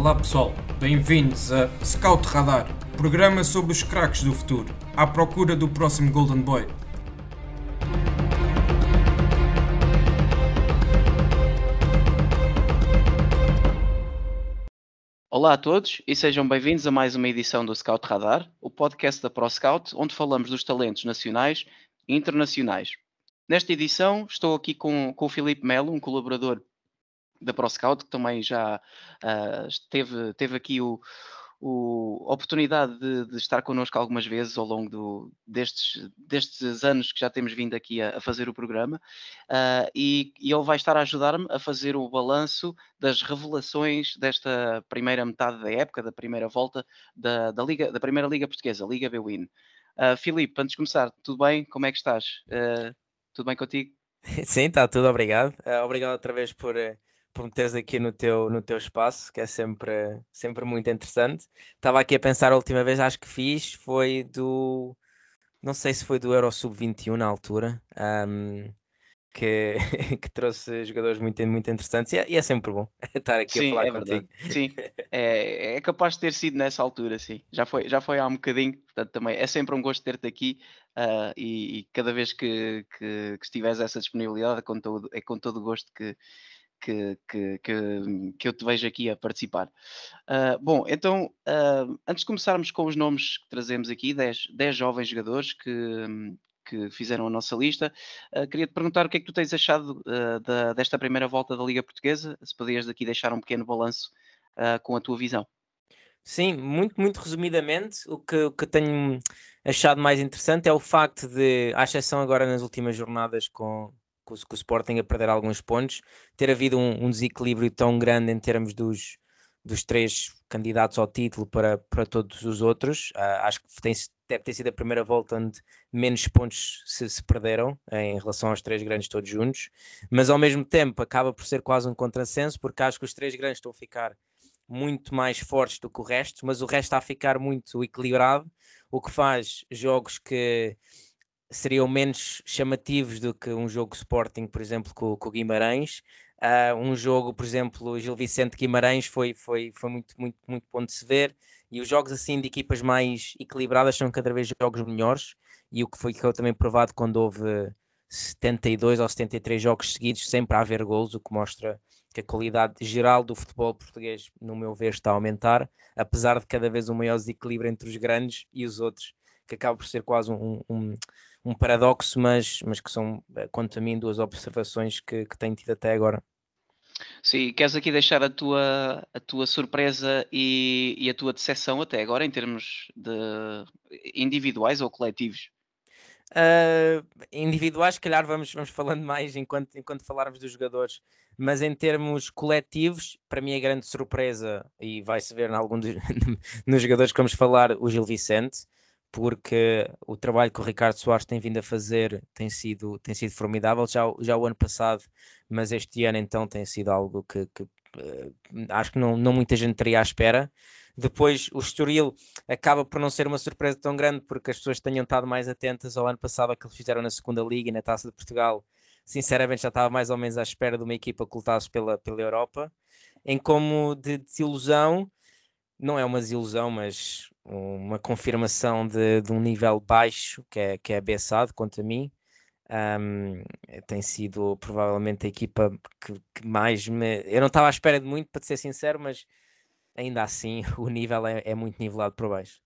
Olá pessoal, bem-vindos a Scout Radar, programa sobre os craques do futuro, à procura do próximo Golden Boy. Olá a todos e sejam bem-vindos a mais uma edição do Scout Radar, o podcast da ProScout, onde falamos dos talentos nacionais e internacionais. Nesta edição estou aqui com, com o Filipe Melo, um colaborador da ProScout, que também já uh, teve, teve aqui o, o, a oportunidade de, de, estar connosco algumas vezes ao longo do, destes, destes anos que já temos vindo aqui a, a fazer o programa uh, e, e, ele vai estar a ajudar-me a fazer o balanço das revelações desta primeira metade da época, da primeira volta da, da, Liga, da Primeira Liga Portuguesa, Liga Bwin. Uh, Filipe, antes de começar, tudo bem? Como é que estás? Uh, tudo bem contigo? Sim, está tudo, obrigado. Obrigado outra vez por, por me teres aqui no teu, no teu espaço, que é sempre, sempre muito interessante. Estava aqui a pensar a última vez, acho que fiz, foi do. Não sei se foi do Euro Sub-21 na altura, um, que, que trouxe jogadores muito, muito interessantes e é, e é sempre bom estar aqui sim, a falar é contigo. Verdade. Sim, é, é capaz de ter sido nessa altura, sim. Já foi, já foi há um bocadinho, portanto também é sempre um gosto ter-te aqui uh, e, e, cada vez que, que, que estiveres essa disponibilidade é com todo, é com todo o gosto que, que, que, que, que eu te vejo aqui a participar. Uh, bom, então, uh, antes de começarmos com os nomes que trazemos aqui, 10, 10 jovens jogadores que, que fizeram a nossa lista, uh, queria te perguntar o que é que tu tens achado da, desta primeira volta da Liga Portuguesa, se podias daqui deixar um pequeno balanço com a tua visão. Sim, muito, muito resumidamente, o que, o que tenho achado mais interessante é o facto de, à exceção agora nas últimas jornadas com, com, com o Sporting a perder alguns pontos, ter havido um, um, desequilíbrio tão grande em termos dos, dos três candidatos ao título para, para todos os outros. Uh, acho que tem, deve ter sido a primeira volta onde menos pontos se, se, perderam em relação aos três grandes todos juntos, mas ao mesmo tempo acaba por ser quase um contrassenso, porque acho que os três grandes estão a ficar muito mais fortes do que o resto, mas o resto está a ficar muito equilibrado, o que faz jogos que seriam menos chamativos do que um jogo Sporting, por exemplo, com, com Guimarães. Uh, um jogo, por exemplo, Gil Vicente Guimarães foi, foi, foi muito, muito, muito bom de se ver. E os jogos assim de equipas mais equilibradas são cada vez jogos melhores. E o que foi que eu também provado quando houve 72 ou 73 jogos seguidos, sempre a haver gols, o que mostra que a qualidade geral do futebol português, no meu ver, está a aumentar, apesar de cada vez um maior desequilíbrio entre os grandes e os outros, que acaba por ser quase um, um, um paradoxo, mas, mas que são, eh, quanto a mim, duas observações que, que tenho tido até agora. Sim, queres aqui deixar a tua, a tua surpresa e, e a tua decepção até agora em termos de individuais ou coletivos? Uh, individuais, se calhar vamos, vamos falando mais enquanto, enquanto falarmos dos jogadores, mas em termos coletivos, para mim é grande surpresa, e vai-se ver em algum dos, nos jogadores que vamos falar, o Gil Vicente, porque o trabalho que o Ricardo Soares tem vindo a fazer tem sido, tem sido formidável já, já o ano passado, mas este ano então tem sido algo que, que uh, acho que não, não muita gente teria à espera. Depois o Estoril acaba por não ser uma surpresa tão grande porque as pessoas tenham estado mais atentas ao ano passado que eles fizeram na segunda liga e na Taça de Portugal. Sinceramente já estava mais ou menos à espera de uma equipa que lutasse pela, pela Europa. Em como de desilusão, não é uma desilusão, mas uma confirmação de, de, um nível baixo, que é, que é a Bessade, quanto a mim. Um, tem sido provavelmente a equipa que, que, mais me. Eu não estava à espera de muito, para ser sincero, mas ainda assim o nível é, é muito nivelado para baixo.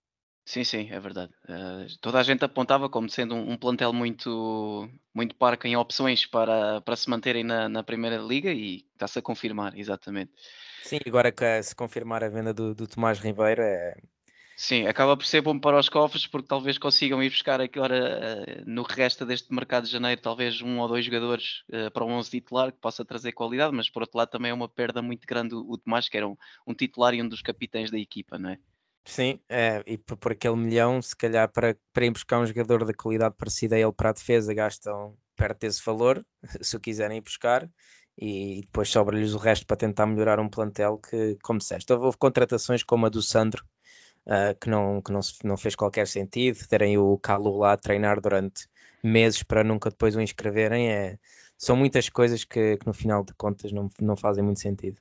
Sim, sim, é verdade. Uh, toda a gente apontava como sendo um, um, plantel muito, muito parco em opções para, para se manterem na, na Primeira Liga e está-se a confirmar, exatamente. Sim, agora que se confirmar a venda do, do Tomás Ribeiro é, Sim, acaba por ser bom para os cofres porque talvez consigam ir buscar agora uh, no resto deste mercado de janeiro talvez um ou dois jogadores uh, para o 11 titular que possa trazer qualidade, mas por outro lado também é uma perda muito grande o, Tomás, que era um, um, titular e um dos capitães da equipa, não é? Sim, é, e por, por, aquele milhão, se calhar para, para ir buscar um jogador de qualidade parecida a ele para a defesa, gastam perto desse valor, se o quiserem ir buscar, e depois sobra-lhes o resto para tentar melhorar um plantel que, como disseste, houve contratações como a do Sandro, uh, que, não, que não, não fez qualquer sentido, terem o Calu lá a treinar durante meses para nunca depois o inscreverem, é, são muitas coisas que, que no final de contas não, não fazem muito sentido.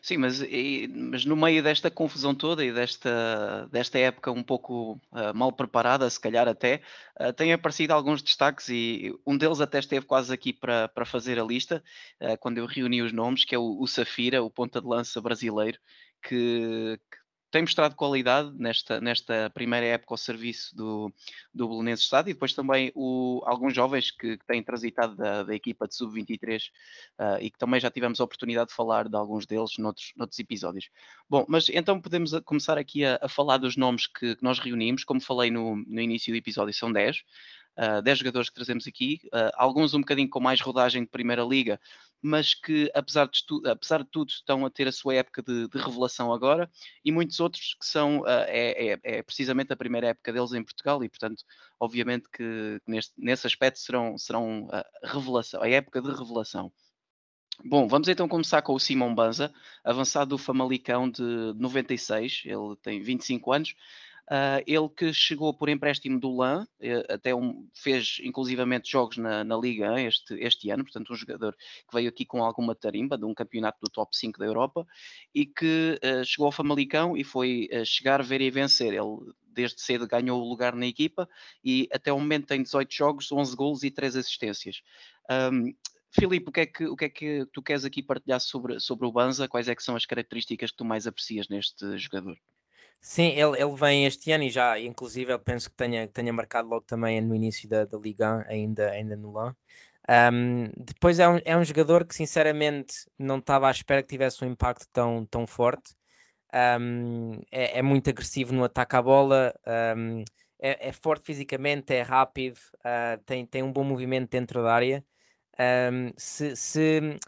Sim, mas, e, mas no meio desta confusão toda e desta, desta época um pouco uh, mal preparada, se calhar até, uh, têm aparecido alguns destaques e um deles até esteve quase aqui para, para fazer a lista, uh, quando eu reuni os nomes, que é o, o Safira, o ponta de lança brasileiro, que, que tem mostrado qualidade nesta, nesta primeira época ao serviço do, do Belenenses Estado e depois também o, alguns jovens que, que têm transitado da, da equipa de sub-23 uh, e que também já tivemos a oportunidade de falar de alguns deles noutros, noutros episódios. Bom, mas então podemos começar aqui a, a falar dos nomes que, que, nós reunimos, como falei no, no início do episódio, são 10 uh, 10 jogadores que trazemos aqui, uh, alguns um bocadinho com mais rodagem de Primeira Liga, mas que apesar de, apesar de tudo estão a ter a sua época de, de revelação agora, e muitos outros que são, uh, é, é, é, precisamente a primeira época deles em Portugal, e portanto, obviamente que neste, nesse aspecto serão, serão revelação, a época de revelação. Bom, vamos então começar com o Simão Banza, avançado do Famalicão de 96, ele tem 25 anos, Uh, ele que chegou por empréstimo do LAN, eh, até um, fez inclusivamente jogos na, na Liga este, este ano, portanto um jogador que veio aqui com alguma tarimba de um campeonato do top 5 da Europa e que uh, chegou ao Famalicão e foi uh, chegar, ver e vencer. Ele desde cedo ganhou o lugar na equipa e até o momento tem 18 jogos, 11 golos e 3 assistências. Um, Filipe, o que, é que, o que é que tu queres aqui partilhar sobre, sobre o Banza? Quais é que são as características que tu mais aprecias neste jogador? Sim, ele, ele vem este ano e já, inclusive, eu penso que tenha, tenha marcado logo também no início da, da Liga, ainda, ainda no LAN. Um, depois é um, é um jogador que, sinceramente, não estava à espera que tivesse um impacto tão, tão forte. Um, é, é, muito agressivo no ataque à bola, é, é, forte fisicamente, é rápido, uh, tem, tem um bom movimento dentro da área. se, se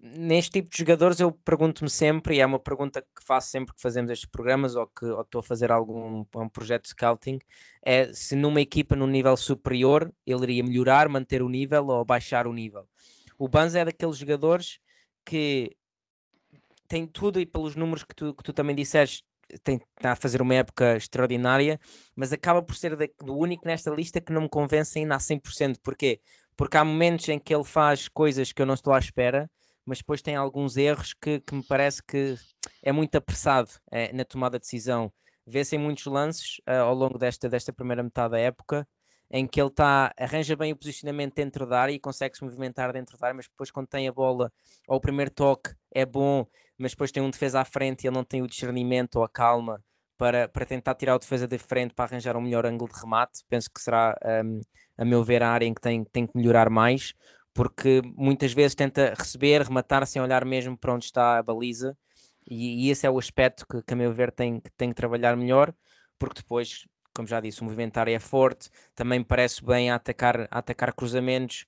neste tipo de jogadores eu pergunto-me sempre, e é uma pergunta que faço sempre que fazemos estes programas ou que ou estou a fazer algum um projeto de scouting, é se numa equipa num nível superior ele iria melhorar, manter o nível ou baixar o nível. O Banza é daqueles jogadores que tem tudo e pelos números que tu, que tu também disseste, tem, está a fazer uma época extraordinária, mas acaba por ser do único nesta lista que não me convence ainda a 100%. Porquê? Porque há momentos em que ele faz coisas que eu não estou à espera, mas depois tem alguns erros que, que me parece que é muito apressado é, na tomada de decisão. Vê-se em muitos lances uh, ao longo desta, desta primeira metade da época em que ele tá, arranja bem o posicionamento dentro da área e consegue se movimentar dentro da área, mas depois quando tem a bola ou o primeiro toque é bom, mas depois tem um defesa à frente e ele não tem o discernimento ou a calma para, para tentar tirar o defesa de frente para arranjar um melhor ângulo de remate. Penso que será, um, a meu ver, a área em que tem, tem que melhorar mais porque muitas vezes tenta receber, rematar sem olhar mesmo para onde está a baliza, e, e esse é o aspecto que, que, a meu ver, tem, tem que trabalhar melhor, porque depois, como já disse, o movimentário é forte, também parece bem a atacar, a atacar cruzamentos,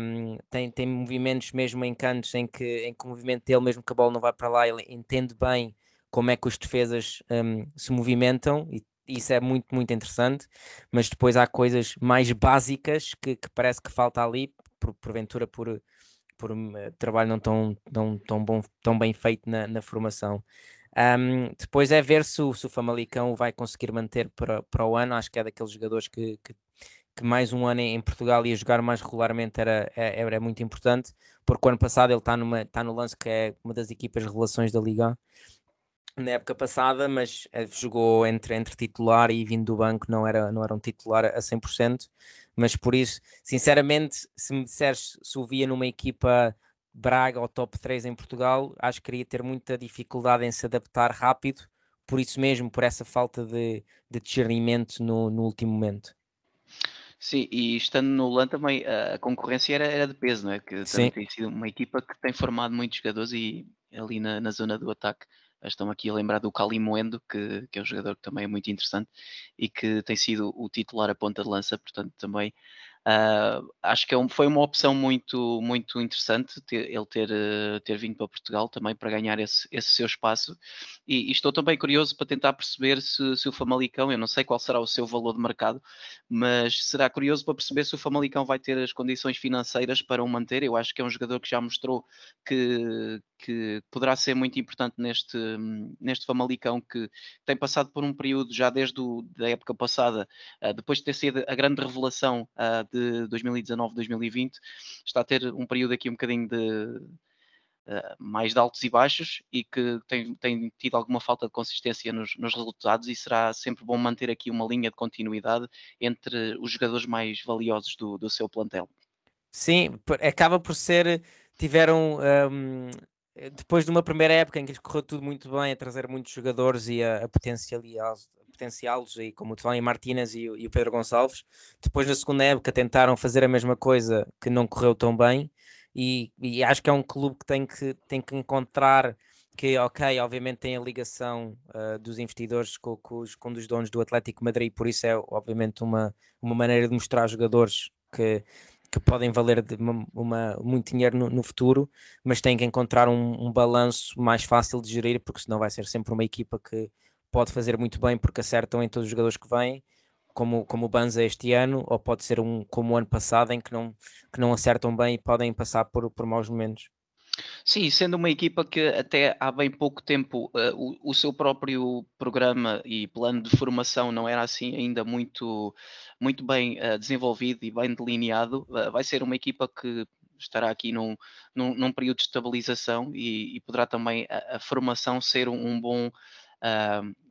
um, tem, tem movimentos mesmo em cantos em que, em que o movimento dele, mesmo que a bola não vai para lá, ele entende bem como é que os defesas um, se movimentam e isso é muito, muito interessante, mas depois há coisas mais básicas que, que parece que falta ali, por, porventura por, por um, trabalho não tão, tão, tão, bom, tão bem feito na, na formação. Um, depois é ver se o, se o Famalicão vai conseguir manter para, para o ano. Acho que é daqueles jogadores que, que, que mais um ano em Portugal ia jogar mais regularmente era, era, é, era muito importante, porque o ano passado ele está, está no lance que é uma das equipas revelações da Liga na época passada, mas eh, jogou entre, entre titular e vindo do banco, não era, não era um titular a 100%, mas por isso, sinceramente, se me disseres se o via numa equipa Braga ou top 3 em Portugal, acho que iria ter muita dificuldade em se adaptar rápido, por isso mesmo, por essa falta de, de discernimento no, no último momento. Sim, e estando no LAN também a concorrência era, era de peso, não é? Que tem sido uma equipa que tem formado muitos jogadores e ali na, na zona do ataque Estão aqui a lembrar do Calimoendo, que, que é um jogador que também é muito interessante e que tem sido o titular a ponta de lança, portanto também Uh, acho que é um, foi uma opção muito, muito interessante ter, ele ter, uh, ter vindo para Portugal também para ganhar esse, esse seu espaço. E, e, estou também curioso para tentar perceber se, se, o Famalicão, eu não sei qual será o seu valor de mercado, mas será curioso para perceber se o Famalicão vai ter as condições financeiras para o manter. Eu acho que é um jogador que já mostrou que, que poderá ser muito importante neste, neste Famalicão que tem passado por um período já desde a da época passada, uh, depois de ter sido a grande revelação de 2019-2020, está a ter um período aqui um bocadinho de, uh, mais de altos e baixos e que tem, tem tido alguma falta de consistência nos, nos, resultados e será sempre bom manter aqui uma linha de continuidade entre os jogadores mais valiosos do, do seu plantel. Sim, acaba por ser, tiveram um, depois de uma primeira época em que lhes correu tudo muito bem, a trazer muitos jogadores e a, a potenciá-los, como o Tony Martínez e, e, o Pedro Gonçalves, depois na segunda época tentaram fazer a mesma coisa que não correu tão bem, e, e, acho que é um clube que tem que, tem que encontrar que, ok, obviamente tem a ligação uh, dos investidores com, com, os, com donos do Atlético Madrid, por isso é obviamente uma, uma maneira de mostrar jogadores que, que podem valer uma, uma, muito dinheiro no, no, futuro, mas têm que encontrar um, um balanço mais fácil de gerir, porque senão vai ser sempre uma equipa que pode fazer muito bem porque acertam em todos os jogadores que vêm como, como o Banza este ano, ou pode ser um como o ano passado, em que não, que não acertam bem e podem passar por, por maus momentos. Sim, sendo uma equipa que até há bem pouco tempo uh, o, o, seu próprio programa e plano de formação não era assim ainda muito, muito bem uh, desenvolvido e bem delineado, uh, vai ser uma equipa que estará aqui num, num, num período de estabilização e, e poderá também a, a, formação ser um, um bom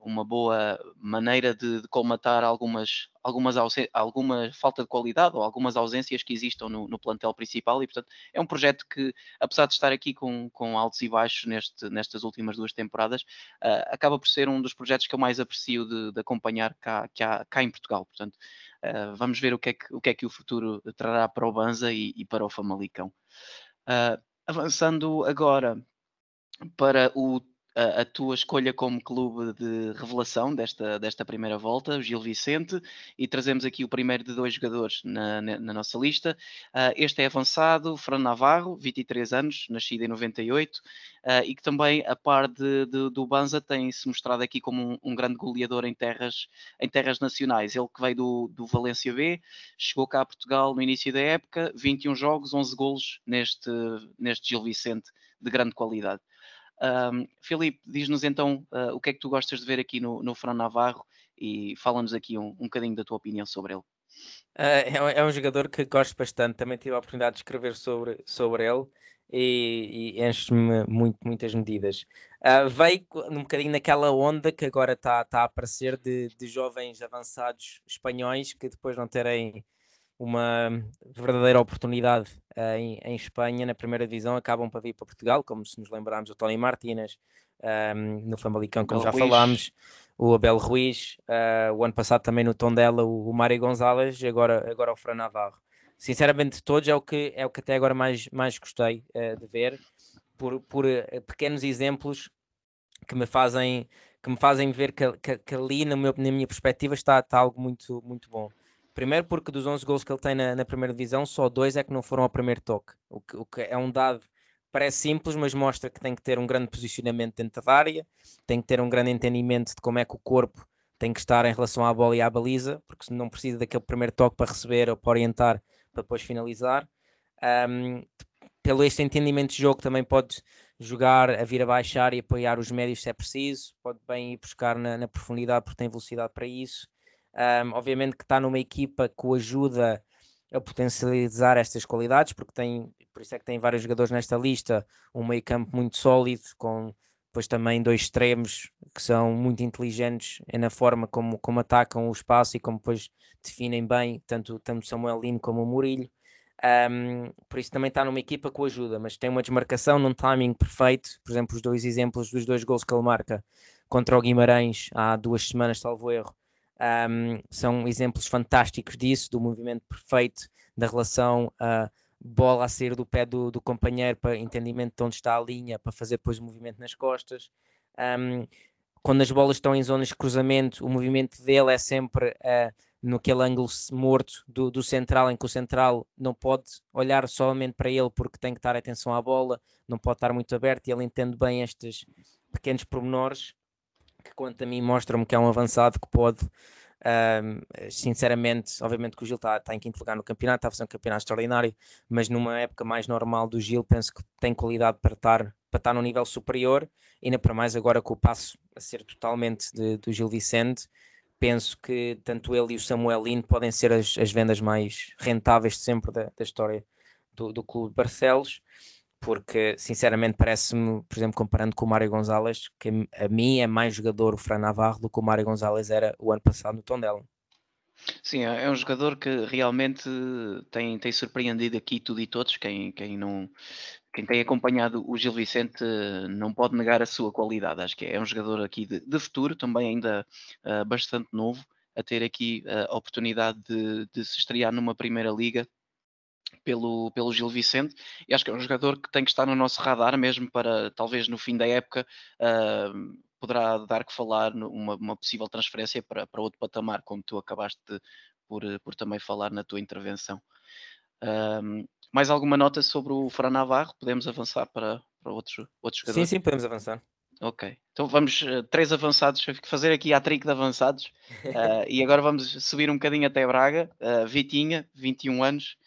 uma boa maneira de, de colmatar algumas, algumas alguma falta de qualidade ou algumas ausências que existam no, no, plantel principal e, portanto, é um projeto que, apesar de estar aqui com, com altos e baixos neste, nestas últimas duas temporadas, uh, acaba por ser um dos projetos que eu mais aprecio de, de acompanhar cá, cá, cá, em Portugal. Portanto, uh, vamos ver o que, é que, o que é que o futuro trará para o Banza e, e para o Famalicão. Uh, avançando agora para o a, a, tua escolha como clube de revelação desta, desta primeira volta, o Gil Vicente, e trazemos aqui o primeiro de dois jogadores na, na, na nossa lista. Uh, este é avançado, Fran Navarro, 23 anos, nascido em 98, uh, ah, e que também, a par de, de, do Banza, tem-se mostrado aqui como um, um, grande goleador em terras, em terras nacionais. Ele que veio do, do Valência B, chegou cá a Portugal no início da época, 21 jogos, 11 golos neste, neste Gil Vicente de grande qualidade. Um, Filipe, diz-nos então uh, o que é que tu gostas de ver aqui no, no Fran Navarro e fala-nos aqui um, um bocadinho da tua opinião sobre ele. Uh, é, um jogador que gosto bastante, também tive a oportunidade de escrever sobre, sobre ele e, e enche-me muito, muitas medidas. Uh, veio um bocadinho naquela onda que agora está tá a aparecer de, de jovens avançados espanhóis que depois não terem uma verdadeira oportunidade uh, em, em, Espanha, na primeira divisão, acabam para vir para Portugal, como se nos lembrarmos o Tony Martínez, um, ehm, no Famalicão, como já Ruiz. falámos, o Abel Ruiz, uh, o ano passado também no Tondela, o, o Mário Gonzalez, e agora, agora o Fran Navarro. Sinceramente, todos é o que, é o que até agora mais, mais gostei uh, de ver, por, por pequenos exemplos que me fazem que me fazem ver que, que, que ali, na, meu, na minha perspectiva, está, está algo muito, muito bom. Primeiro porque dos 11 gols que ele tem na, na, primeira divisão, só dois é que não foram ao primeiro toque. O que, o que, é um dado parece simples, mas mostra que tem que ter um grande posicionamento dentro da área, tem que ter um grande entendimento de como é que o corpo tem que estar em relação à bola e à baliza, porque não precisa daquele primeiro toque para receber ou para orientar, para depois finalizar. Um, pelo este entendimento de jogo também pode jogar a vir a baixar e apoiar os médios se é preciso, pode bem ir buscar na, na profundidade porque tem velocidade para isso. Um, obviamente que está numa equipa que o ajuda a potencializar estas qualidades, porque tem, por isso é que tem vários jogadores nesta lista, um meio campo muito sólido, com depois também dois extremos que são muito inteligentes na forma como, como atacam o espaço e como depois definem bem tanto, tanto Samuel Lino como o Murilho. Um, por isso também está numa equipa que o ajuda, mas tem uma desmarcação num timing perfeito. Por exemplo, os dois exemplos dos dois gols que ele marca contra o Guimarães há duas semanas, salvo erro, um, são exemplos fantásticos disso, do movimento perfeito, da relação uh, bola a sair do pé do, do, companheiro para entendimento de onde está a linha, para fazer depois o movimento nas costas. Um, quando as bolas estão em zonas de cruzamento, o movimento dele é sempre uh, naquele ângulo morto do, do, central, em que o central não pode olhar somente para ele porque tem que estar atenção à bola, não pode estar muito aberto e ele entende bem estes pequenos pormenores que quanto a mim mostram-me que é um avançado que pode sinceramente, obviamente que o Gil está tá em quinto lugar no campeonato, está a fazer um campeonato extraordinário, mas numa época mais normal do Gil, penso que tem qualidade para estar, para estar no nível superior, ainda para mais agora com o passo a ser totalmente de, do Gil Vicente, penso que tanto ele e o Samuel Lino podem ser as, as vendas mais rentáveis de sempre da, da história do, do clube de Barcelos. Porque sinceramente parece-me, por exemplo, comparando com o Mário Gonzalez, que a mim é mais jogador o Fran Navarro do que o Mário Gonzalez era o ano passado no Tondela. Sim, é, é um jogador que realmente tem, tem surpreendido aqui tudo e todos. Quem, quem, não, quem tem acompanhado o Gil Vicente não pode negar a sua qualidade. Acho que é um jogador aqui de, de futuro, também ainda uh, bastante novo, a ter aqui a oportunidade de, de se estrear numa primeira liga pelo, pelo Gil Vicente e acho que é um jogador que tem que estar no nosso radar mesmo para talvez no fim da época uh, poderá dar que falar numa uma possível transferência para, para outro patamar, como tu acabaste de, por, por também falar na tua intervenção. Um, mais alguma nota sobre o Fran Navarro? Podemos avançar para, para outros, outros jogadores? Sim, sim, podemos avançar. Ok, então vamos, uh, três avançados, fazer aqui a trick de avançados, uh, e agora vamos subir um bocadinho até Braga, uh, Vitinha, 21 anos,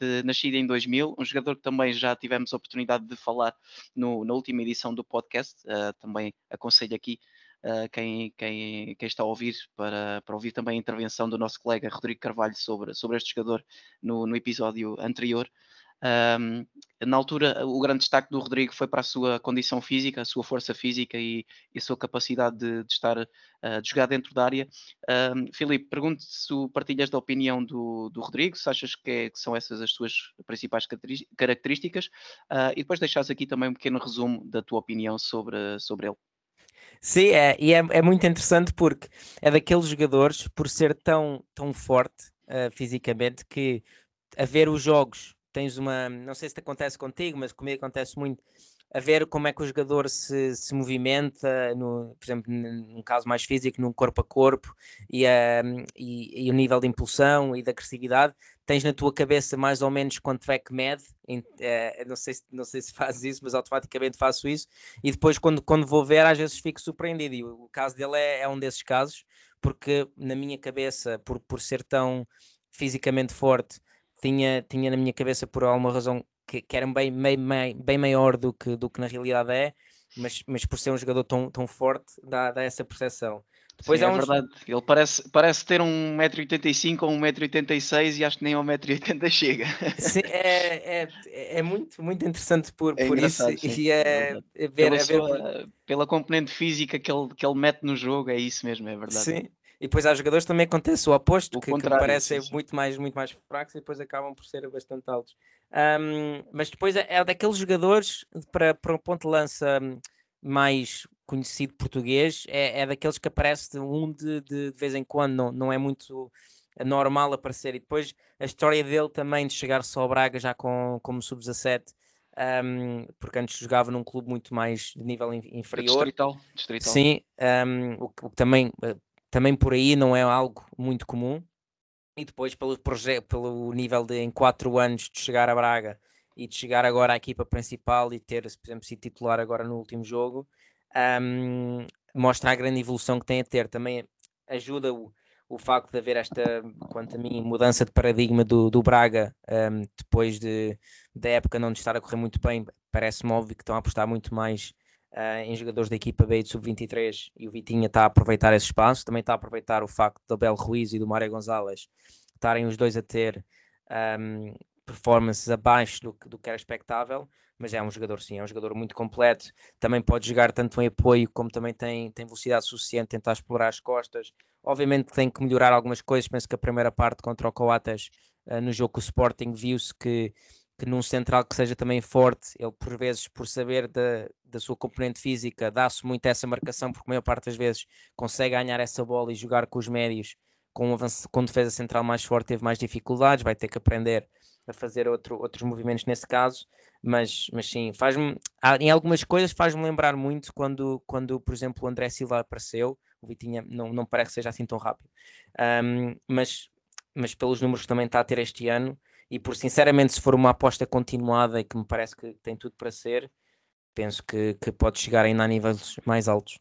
de, em 2000, um jogador que também já tivemos a oportunidade de falar no, na última edição do podcast. Uh, também aconselho aqui uh, quem, quem, quem, está a ouvir para, para ouvir também a intervenção do nosso colega Rodrigo Carvalho sobre, sobre este jogador no, no episódio anterior. Um, na altura, o grande destaque do Rodrigo foi para a sua condição física, a sua força física e, e a sua capacidade de, de estar uh, de jogar dentro da área. Um, Filipe, pergunto se partilhas da opinião do, do Rodrigo, se achas que, é, que, são essas as suas principais características, uh, e depois deixares aqui também um pequeno resumo da tua opinião sobre, sobre ele. Sim, é, e é, é muito interessante porque é daqueles jogadores, por ser tão, tão forte uh, fisicamente, que a ver os jogos tens uma, não sei se te acontece contigo, mas comigo acontece muito, a ver como é que o jogador se, se movimenta, no, por exemplo, num caso mais físico, num corpo a corpo, e, uh, e, e, o nível de impulsão e da agressividade, tens na tua cabeça mais ou menos quanto é que mede, uh, não, sei se, não sei se fazes isso, mas automaticamente faço isso, e depois quando, quando vou ver, às vezes fico surpreendido, e o, o caso dele é, é um desses casos, porque na minha cabeça, por, por ser tão fisicamente forte, tinha, tinha na minha cabeça por alguma razão que, que era bem, bem, bem maior do que, do que na realidade é, mas, mas por ser um jogador tão, tão forte dá, dá essa percepção. Depois Sim, é, é verdade, ele parece, parece ter 1,85m ou 1,86m e acho que nem ao 1,80m chega. Sim, é, é, é muito, muito interessante por, é por isso e é, é ver, pela, é ver pela componente física que ele, que ele mete no jogo, é isso mesmo, é verdade. Sim, e depois há jogadores também acontece o oposto, o que, que parecem muito mais, muito mais fracos e depois acabam por ser bastante altos. Um, mas depois é, é, daqueles jogadores para, para um ponto de lança mais conhecido português, é, é daqueles que aparece um de, de, de vez em quando, não, não é muito normal aparecer. E depois a história dele também de chegar só ao Braga já com, como sub-17. Um, porque antes jogava num clube muito mais de nível inferior. Distrital, distrital. Sim, um, o, que também eh, também por aí não é algo muito comum. E depois pelo, pelo nível de em 4 anos de chegar a Braga e de chegar agora à equipa principal e ter, por exemplo, sido titular agora no último jogo, um, mostra a grande evolução que tem a ter. Também ajuda o, o facto de haver esta, quanto a mim, mudança de paradigma do, do Braga um, depois de, da época não estar a correr muito bem. Parece-me óbvio que estão a apostar muito mais uh, em jogadores da equipa B de sub-23 e o Vitinha está a aproveitar esse espaço, também está a aproveitar o facto do Abel Ruiz e do Mário Gonzalez estarem os dois a ter um, performances abaixo do, do que era expectável, mas é um jogador sim, é um jogador muito completo, também pode jogar tanto em apoio como também tem, tem velocidade suficiente, tentar explorar as costas, obviamente tem que melhorar algumas coisas, penso que a primeira parte contra o Coates uh, no jogo com o Sporting viu-se que que num central que seja também forte, ele por vezes, por saber da, da sua componente física, dá-se muito essa marcação, porque a maior parte das vezes consegue ganhar essa bola e jogar com os médios, com, um avanço, com defesa central mais forte, teve mais dificuldades, vai ter que aprender a fazer outro, outros movimentos nesse caso, mas, mas sim, faz-me, em algumas coisas faz-me lembrar muito quando, quando, por exemplo, o André Silva apareceu, o Vitinha não, não parece que seja assim tão rápido, um, mas, mas pelos números que também está a ter este ano, e por sinceramente, se for uma aposta continuada e que me parece que tem tudo para ser, penso que, que pode chegar ainda a níveis mais altos.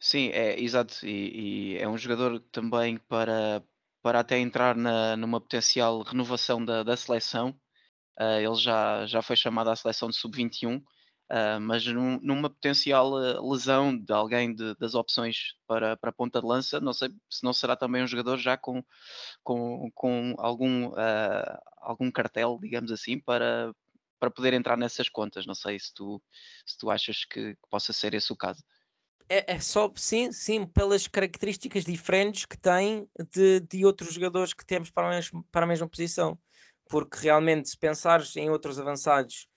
Sim, é exato. E, e é um jogador também para, para até entrar na, numa potencial renovação da, da seleção. Uh, ele já, já foi chamado à seleção de sub-21 Uh, mas num, numa potencial ah, lesão de alguém de, das opções para, para a ponta de lança, não sei se não será também um jogador já com, com, com algum, uh, algum cartel, digamos assim, para, para poder entrar nessas contas. Não sei se tu, se tu achas que, que possa ser esse o caso. É, é, só, sim, sim, pelas características diferentes que tem de, de outros jogadores que temos para a, mesma, para a mesma posição. Porque realmente, se pensares em outros avançados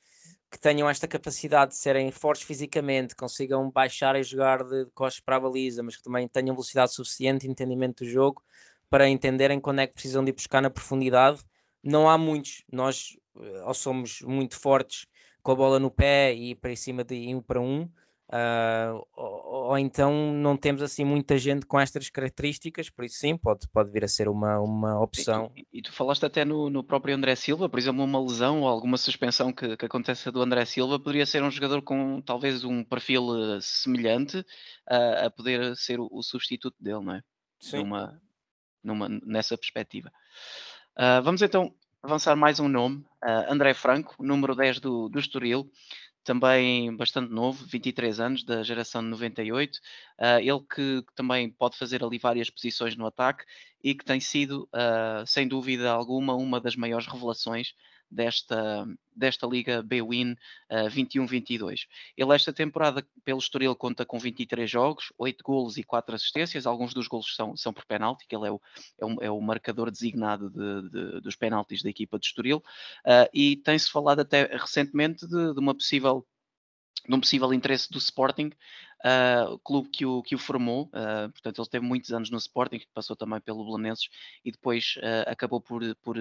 que tenham esta capacidade de serem fortes fisicamente, consigam baixar e jogar de costas para a baliza, mas que também tenham velocidade suficiente e entendimento do jogo para entenderem quando é que precisam de ir buscar na profundidade. Não há muitos. Nós eh, ou somos muito fortes com a bola no pé e para cima de um para um, Uh, ou, ou, então não temos assim muita gente com estas características, por isso sim, pode, pode vir a ser uma, uma opção. E, e, tu falaste até no, no próprio André Silva, por exemplo, uma lesão ou alguma suspensão que, que aconteça do André Silva poderia ser um jogador com talvez um perfil uh, semelhante uh, a poder ser o, o, substituto dele, não é? Sim. Numa, numa, nessa perspectiva. Ah, vamos então avançar mais um nome, André Franco, número 10 do, do Estoril também bastante novo, 23 anos, da geração de 98. Uh, ah, ele que, também pode fazer ali várias posições no ataque e que tem sido, uh, sem dúvida alguma, uma das maiores revelações desta, desta Liga B-Win uh, 21-22. Ele esta temporada pelo Estoril conta com 23 jogos, 8 golos e 4 assistências, alguns dos golos são, são por penalti, que ele é o, é o, é o marcador designado de, de, dos penaltis da equipa de Estoril, uh, e tem-se falado até recentemente de, de uma possível de um possível interesse do Sporting, uh, clube que o, que o formou, uh, portanto ele teve muitos anos no Sporting, que passou também pelo Belenenses e depois uh, acabou por, por,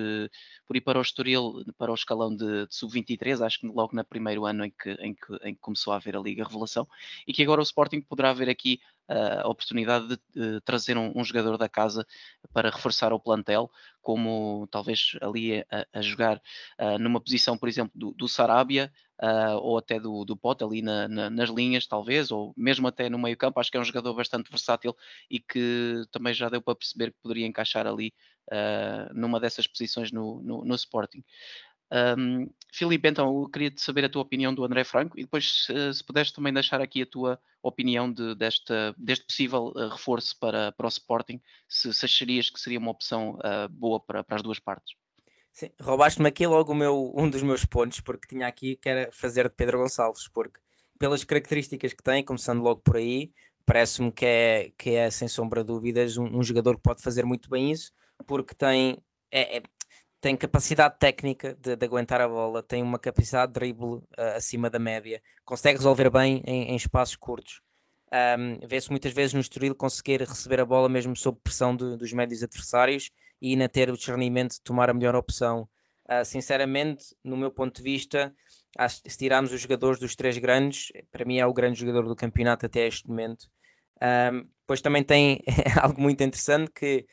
por ir para o Estoril, para o escalão de, de Sub-23, acho que logo no primeiro ano em que, em, que, em que começou a haver a Liga Revelação, e que agora o Sporting poderá ver aqui a oportunidade de, de trazer um, um, jogador da casa para reforçar o plantel, como talvez ali a, a jogar uh, numa posição, por exemplo, do, do Sarabia uh, ou até do, do Pote ali na, na, nas linhas, talvez, ou mesmo até no meio campo. Acho que é um jogador bastante versátil e que também já deu para perceber que poderia encaixar ali uh, numa dessas posições no, no, no Sporting. Um, Filipe, então, eu queria saber a tua opinião do André Franco e depois, se, se também deixar aqui a tua opinião de, desta, deste possível uh, reforço para, para o Sporting, se, se acharias que seria uma opção uh, boa para, para as duas partes. Sim, roubaste-me aqui logo meu, um dos meus pontos, porque tinha aqui que era fazer de Pedro Gonçalves, porque pelas características que tem, começando logo por aí, parece-me que é, que é, sem sombra de dúvidas, um, um jogador que pode fazer muito bem isso, porque tem, é, é, tem capacidade técnica de, de, aguentar a bola, tem uma capacidade de drible uh, acima da média, consegue resolver bem em, em espaços curtos. Um, Vê-se muitas vezes no Estoril conseguir receber a bola mesmo sob pressão de, dos médios adversários e ainda ter o discernimento de tomar a melhor opção. Uh, sinceramente, no meu ponto de vista, se tirarmos os jogadores dos três grandes, para mim é o grande jogador do campeonato até este momento. Um, depois também tem algo muito interessante que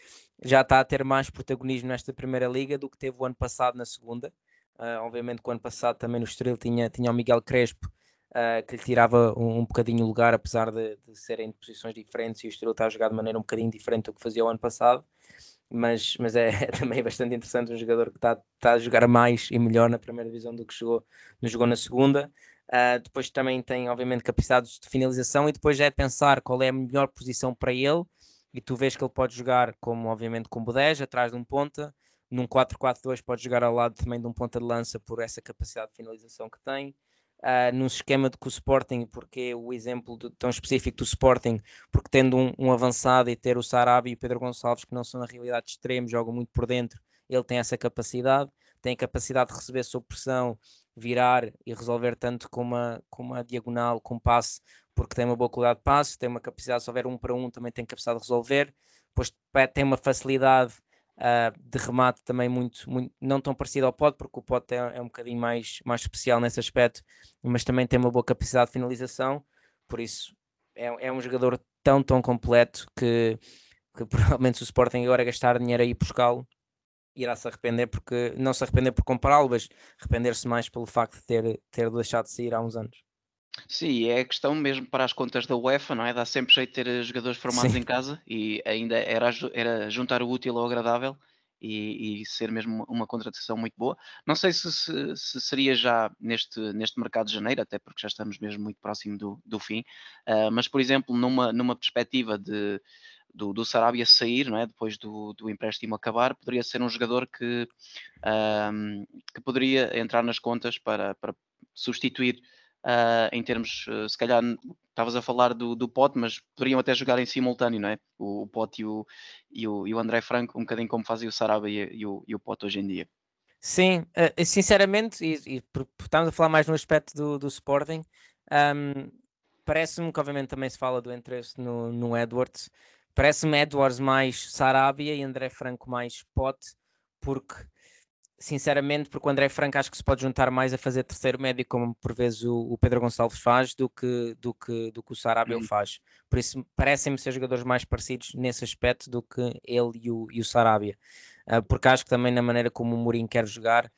já está a ter mais protagonismo nesta primeira liga do que teve o ano passado na segunda. Uh, obviamente que o ano passado também no Estoril tinha, tinha o Miguel Crespo uh, que lhe tirava um, um bocadinho o lugar, apesar de, de, serem de posições diferentes e o Estoril está a jogar de maneira um bocadinho diferente do que fazia o ano passado. Mas, mas é, é também bastante interessante um jogador que está, está a jogar mais e melhor na primeira divisão do que jogou, jogou na segunda. Uh, depois também tem, obviamente, capacidades de finalização e depois é pensar qual é a melhor posição para ele e tu vês que ele pode jogar como obviamente como 10, atrás de um ponta, num 4-4-2 pode jogar ao lado também de um ponta de lança por essa capacidade de finalização que tem. Uh, num esquema de que o Sporting, porque o exemplo de, tão específico do Sporting, porque tendo um, um, avançado e ter o Sarabia e o Pedro Gonçalves, que não são na realidade extremos, jogam muito por dentro, ele tem essa capacidade, tem a capacidade de receber sob pressão, virar e resolver tanto com uma, com uma diagonal, com um passe, porque tem uma boa qualidade de passe, tem uma capacidade, se houver um para um, também tem capacidade de resolver, depois tem uma facilidade uh, de remate também muito, muito, não tão parecido ao Pod, porque o Pod é, é, um bocadinho mais, mais especial nesse aspecto, mas também tem uma boa capacidade de finalização, por isso é, é um jogador tão, tão completo que, que provavelmente se o Sporting agora gastar dinheiro aí buscá-lo, irá se arrepender porque não se arrepender por compará-lo, mas arrepender-se mais pelo facto de ter, ter deixado de sair há uns anos. Sim, é questão mesmo para as contas da UEFA, não é? Dá sempre jeito de ter eh, jogadores formados Sim. em casa e ainda era, era juntar o útil ao agradável e, e ser mesmo uma contratação muito boa. Não sei se, se, se, seria já neste, neste mercado de janeiro, até porque já estamos mesmo muito próximo do, do fim, uh, mas por exemplo, numa, numa perspectiva de, do, do Sarabia sair, não é? depois do, do empréstimo acabar, poderia ser um jogador que, um, que poderia entrar nas contas para, para substituir uh, em termos, uh, se calhar estavas a falar do, do Pote, mas poderiam até jogar em simultâneo, não é? O, o Pote e o, e, o, e o André Franco, um bocadinho como fazem o Sarabia e, e, o, e o Pote hoje em dia. Sim, uh, sinceramente, e, e estamos a falar mais no aspecto do, do Sporting, um, parece-me que obviamente também se fala do interesse no, no Edwards, Parece-me Edwards mais Sarabia e André Franco mais Pote, porque sinceramente, porque o André Franco acho que se pode juntar mais a fazer terceiro médio, como por vezes o, o Pedro Gonçalves faz, do que, do que, do que o Sarabia uhum. faz. Por isso, parecem-me ser jogadores mais parecidos nesse aspecto do que ele e o, e o Sarabia. Uh, porque acho que também na maneira como o Mourinho quer jogar,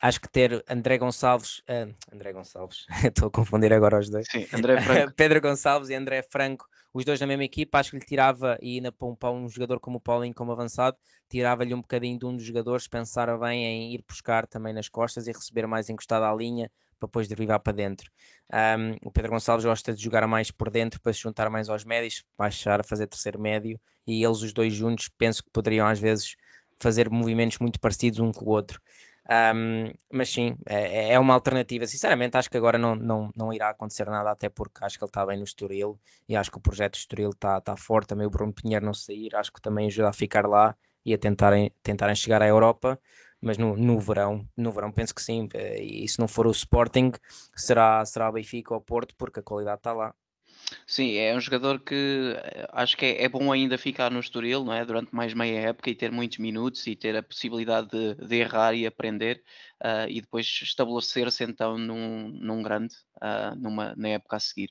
acho que ter André Gonçalves, uh, André Gonçalves, estou a confundir agora os dois. Sim, André Franco. Pedro Gonçalves e André Franco os dois na mesma equipa, acho que lhe tirava, e ainda para um, para um jogador como o Paulinho, como avançado, tirava-lhe um bocadinho de um dos jogadores, pensar bem em ir buscar também nas costas e receber mais encostado à linha, para depois derivar para dentro. Um, o Pedro Gonçalves gosta de jogar mais por dentro para se juntar mais aos médios, baixar a fazer terceiro médio, e eles os dois juntos penso que poderiam às vezes fazer movimentos muito parecidos um com o outro. Um, mas sim, é, é, uma alternativa. Sinceramente, acho que agora não, não, não irá acontecer nada, até porque acho que ele está bem no Estoril e acho que o projeto Estoril está, está forte. Também o Bruno Pinheiro não sair, acho que também ajuda a ficar lá e a tentarem, tentarem chegar à Europa. Mas no, no verão, no verão penso que sim. Eh, e se não for o Sporting, será, será o Benfica ou o Porto, porque a qualidade está lá. Sim, é um jogador que eh, acho que é, é bom ainda ficar no Estoril, não é? Durante mais meia época e ter muitos minutos e ter a possibilidade de, de errar e aprender uh, e depois estabelecer-se então num, num grande uh, numa, na época a seguir.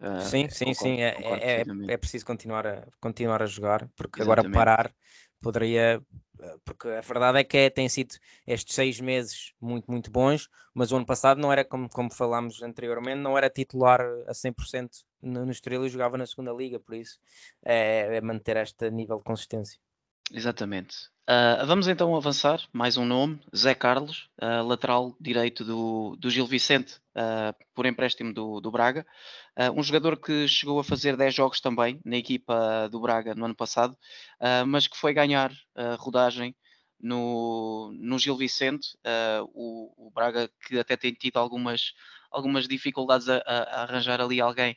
Uh, sim, sim, concordo, sim. É, é, é, é, preciso continuar a, continuar a jogar, porque Exatamente. agora parar poderia eh, porque a verdade é que é, tem sido estes seis meses muito, muito bons, mas o ano passado não era, como, como falámos anteriormente, não era titular a 100% no, no Estrela e jogava na segunda liga, por isso é, é manter este nível de consistência. Exatamente. Uh, vamos então avançar, mais um nome, Zé Carlos, uh, lateral direito do, do Gil Vicente, uh, por empréstimo do, do Braga. um jogador que chegou a fazer 10 jogos também na equipa do Braga no ano passado, mas que foi ganhar rodagem no, no Gil Vicente. O, o, Braga que até tem tido algumas, algumas dificuldades a, a arranjar ali alguém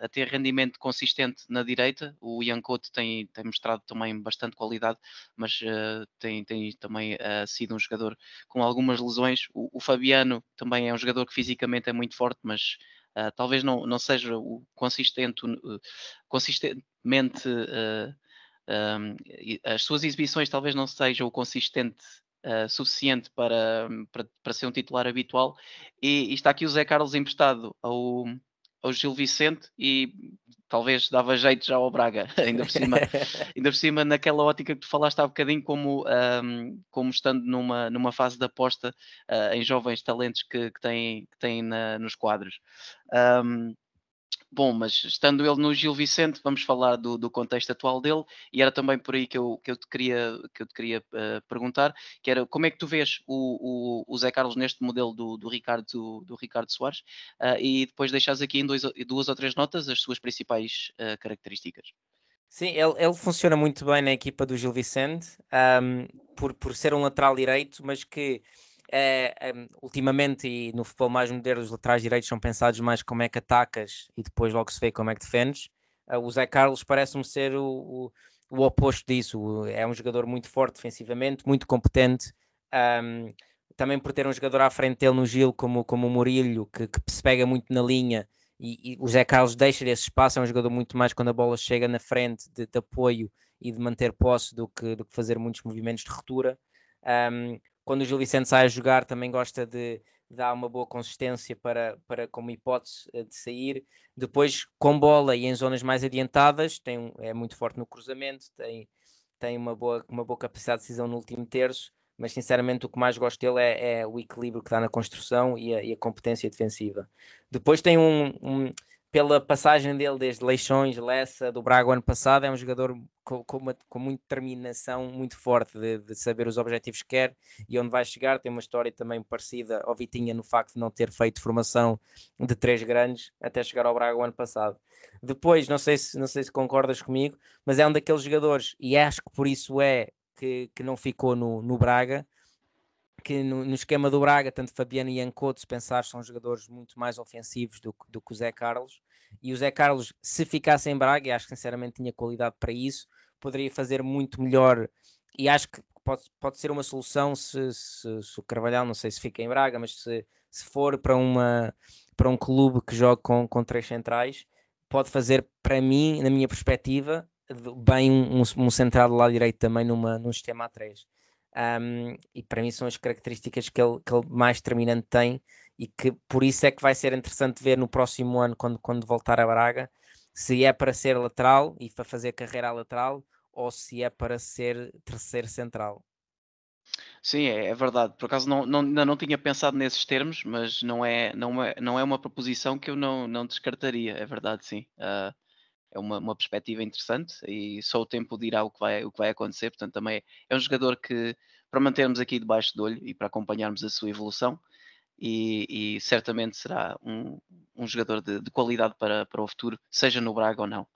a ter rendimento consistente na direita. O Ian tem, tem mostrado também bastante qualidade, mas uh, tem, tem também uh, sido um jogador com algumas lesões. O, o, Fabiano também é um jogador que fisicamente é muito forte, mas uh, talvez não, não seja o consistente, consistentemente. Um, as suas exibições talvez não sejam o consistente Uh, suficiente para, para, para, ser um titular habitual. E, e, está aqui o Zé Carlos emprestado ao, ao Gil Vicente e talvez dava jeito já ao Braga, ainda por cima, ainda por cima naquela ótica que tu falaste há bocadinho, como, um, como estando numa, numa fase de aposta uh, em jovens talentos que, que têm, que têm na, nos quadros. Um, Bom, mas estando ele no Gil Vicente, vamos falar do, do, contexto atual dele e era também por aí que eu, que eu te queria, que eu te queria uh, perguntar, que era como é que tu vês o, o, o Zé Carlos neste modelo do, do Ricardo, do Ricardo Soares uh, e depois deixas aqui em dois, duas ou três notas as suas principais uh, características. Sim, ele, ele, funciona muito bem na equipa do Gil Vicente, um, por, por ser um lateral direito, mas que é, ultimamente e no futebol mais moderno os laterais direitos são pensados mais como é que atacas e depois logo se vê como é que defendes. Uh, o Zé Carlos parece-me ser o, o, o, oposto disso. É um jogador muito forte defensivamente, muito competente. Um, também por ter um jogador à frente dele no Gil como, como o Murilho, que, que se pega muito na linha e, e o Zé Carlos deixa-lhe esse espaço, é um jogador muito mais quando a bola chega na frente de, de apoio e de manter posse do que, do que fazer muitos movimentos de ruptura. Um, quando o Gil Vicente sai a jogar, também gosta de dar uma boa consistência para, para como hipótese eh, de sair. Depois, com bola e em zonas mais adiantadas, tem, é muito forte no cruzamento, tem, tem uma, boa, uma boa capacidade de decisão no último terço, mas sinceramente o que mais gosto dele é, é o equilíbrio que dá na construção e a, e a competência defensiva. Depois tem um, um pela passagem dele desde Leixões, Lessa, do Braga ano passado, é um jogador com, com, uma, com muita determinação muito forte de, de, saber os objetivos que quer e onde vai chegar. Tem uma história também parecida ao Vitinha no facto de não ter feito formação de três grandes até chegar ao Braga o ano passado. Depois, não sei se, não sei se concordas comigo, mas é um daqueles jogadores, e acho que por isso é que, que não ficou no, no Braga, que no, no, esquema do Braga, tanto Fabiano e Ancoto, se pensar, são jogadores muito mais ofensivos do, do que o Zé Carlos. E o Zé Carlos, se ficasse em Braga, e acho que sinceramente tinha qualidade para isso, poderia fazer muito melhor. E acho que pode, pode ser uma solução se, se, se o Carvalhal, não sei se fica em Braga, mas se, se for para, uma, para um clube que joga com, com três centrais, pode fazer, para mim, na minha perspectiva, bem um, um, lado direito também numa, num sistema A3. Um, e para mim são as características que ele, que ele mais determinante tem e que por isso é que vai ser interessante ver no próximo ano, quando, quando voltar a Braga, se é para ser lateral e para fazer carreira lateral ou se é para ser terceiro central. Sim, é, é verdade. Por acaso não, não, ainda não tinha pensado nesses termos, mas não é, não é, não é uma proposição que eu não, não descartaria, é verdade, sim. Uh, é uma, uma perspectiva interessante e só o tempo dirá o que vai, o que vai acontecer. Portanto, também é, é um jogador que, para mantermos aqui debaixo do olho e para acompanharmos a sua evolução, e, e certamente será um, um jogador de, de, qualidade para, para o futuro, seja no Braga ou não.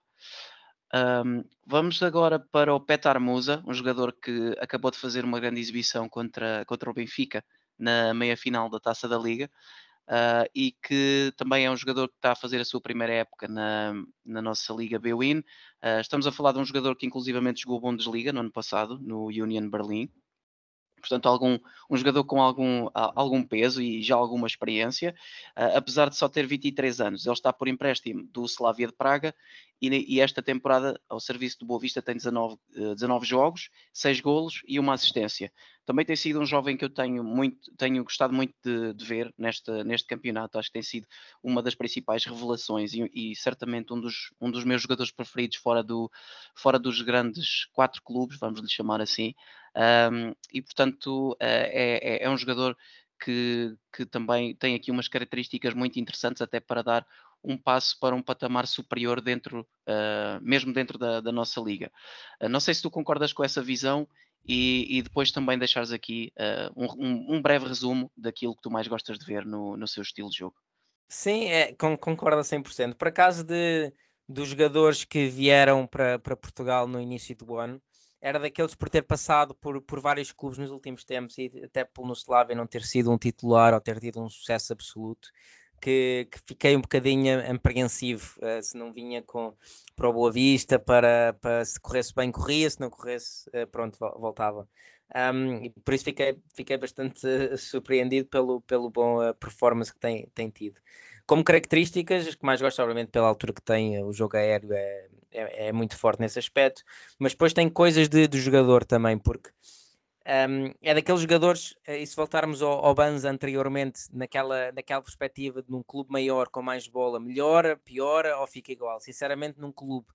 Um, vamos agora para o Petar Musa, um jogador que acabou de fazer uma grande exibição contra, contra o Benfica na meia final da Taça da Liga uh, e que também é um jogador que está a fazer a sua primeira época na, na nossa Liga B-Win. Uh, estamos a falar de um jogador que inclusivamente jogou Bundesliga no ano passado, no Union Berlin. Portanto, algum, um jogador com algum, algum peso e já alguma experiência, uh, apesar de só ter 23 anos. Ele está por empréstimo do Slavia de Praga e, e, esta temporada, ao serviço do Boa Vista, tem 19, 19 jogos, 6 golos e uma assistência também tem sido um jovem que eu tenho muito, tenho gostado muito de, de ver neste, neste campeonato. Acho que tem sido uma das principais revelações e, e, certamente um dos, um dos meus jogadores preferidos fora, do, fora dos grandes quatro clubes, vamos lhe chamar assim. Um, e portanto é, é, é um jogador que, que também tem aqui umas características muito interessantes até para dar um passo para um patamar superior dentro, uh, mesmo dentro da, da nossa liga. Uh, não sei se tu concordas com essa visão e, e depois também deixares aqui uh, um, um, breve resumo daquilo que tu mais gostas de ver no, no seu estilo de jogo. Sim, é, concordo a 100%. Por acaso de, dos jogadores que vieram para, para Portugal no início do ano, era daqueles por ter passado por, por vários clubes nos últimos tempos e até pelo Slavia não ter sido um titular ou ter tido um sucesso absoluto que, que fiquei um bocadinho apreensivo uh, se não vinha com, para o Boa Vista, para, para se corresse bem, corria, se não corresse, uh, pronto, voltava. Um, e por isso fiquei, fiquei bastante surpreendido pelo, pelo bom uh, performance que tem, tem tido. Como características, as que mais gosto, obviamente, pela altura que tem, o jogo aéreo é, é, é muito forte nesse aspecto, mas depois tem coisas de, do jogador também, porque um, é daqueles jogadores, eh, e se voltarmos ao, ao Banza anteriormente, naquela, naquela perspectiva de num clube maior com mais bola, melhora, piora ou fica igual? Sinceramente, num clube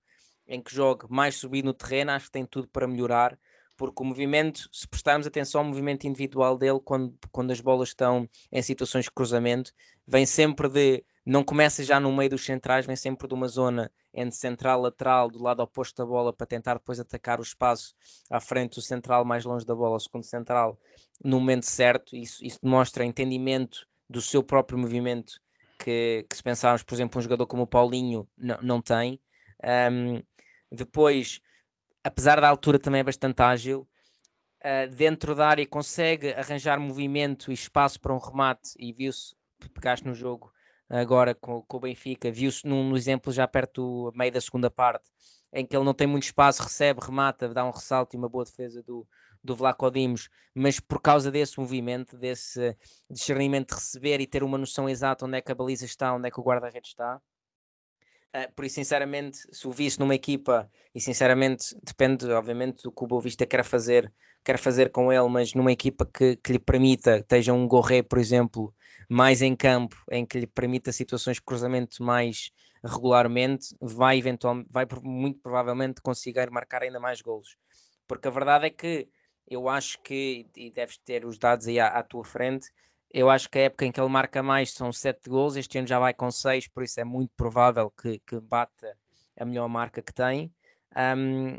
em que jogue mais subido no terreno, acho que tem tudo para melhorar, porque o movimento, se prestarmos atenção ao movimento individual dele, quando, quando as bolas estão em situações de cruzamento, vem sempre de não começa já no meio dos centrais, vem sempre de uma zona entre central lateral, do lado oposto da bola, para tentar depois atacar o espaço à frente do central mais longe da bola, o segundo central, no momento certo. Isso, isso demonstra entendimento do seu próprio movimento, que, que se pensarmos, por exemplo, um jogador como o Paulinho não, tem. Um, depois, apesar da altura também é bastante ágil, uh, dentro da área consegue arranjar movimento e espaço para um remate, e viu-se, pegaste no jogo, agora com, com o Benfica, viu-se num, exemplo já perto do meio da segunda parte, em que ele não tem muito espaço, recebe, remata, dá um ressalto e uma boa defesa do, do Vlaco Dimos, mas por causa desse movimento, desse discernimento de receber e ter uma noção exata onde é que a baliza está, onde é que o guarda-redes está. Uh, por isso, sinceramente, se o visse numa equipa, e sinceramente depende, obviamente, do que o Boa Vista quer fazer, quer fazer com ele, mas numa equipa que, que lhe permita, esteja um Gorré, por exemplo, mais em campo, em que lhe permita situações de cruzamento mais regularmente, vai eventualmente, vai muito provavelmente conseguir marcar ainda mais golos. Porque a verdade é que eu acho que, e deves ter os dados aí à, à tua frente, Eu acho que a época em que ele marca mais são 7 gols, este ano já vai com 6, por isso é muito provável que, que bata a melhor marca que tem. Um,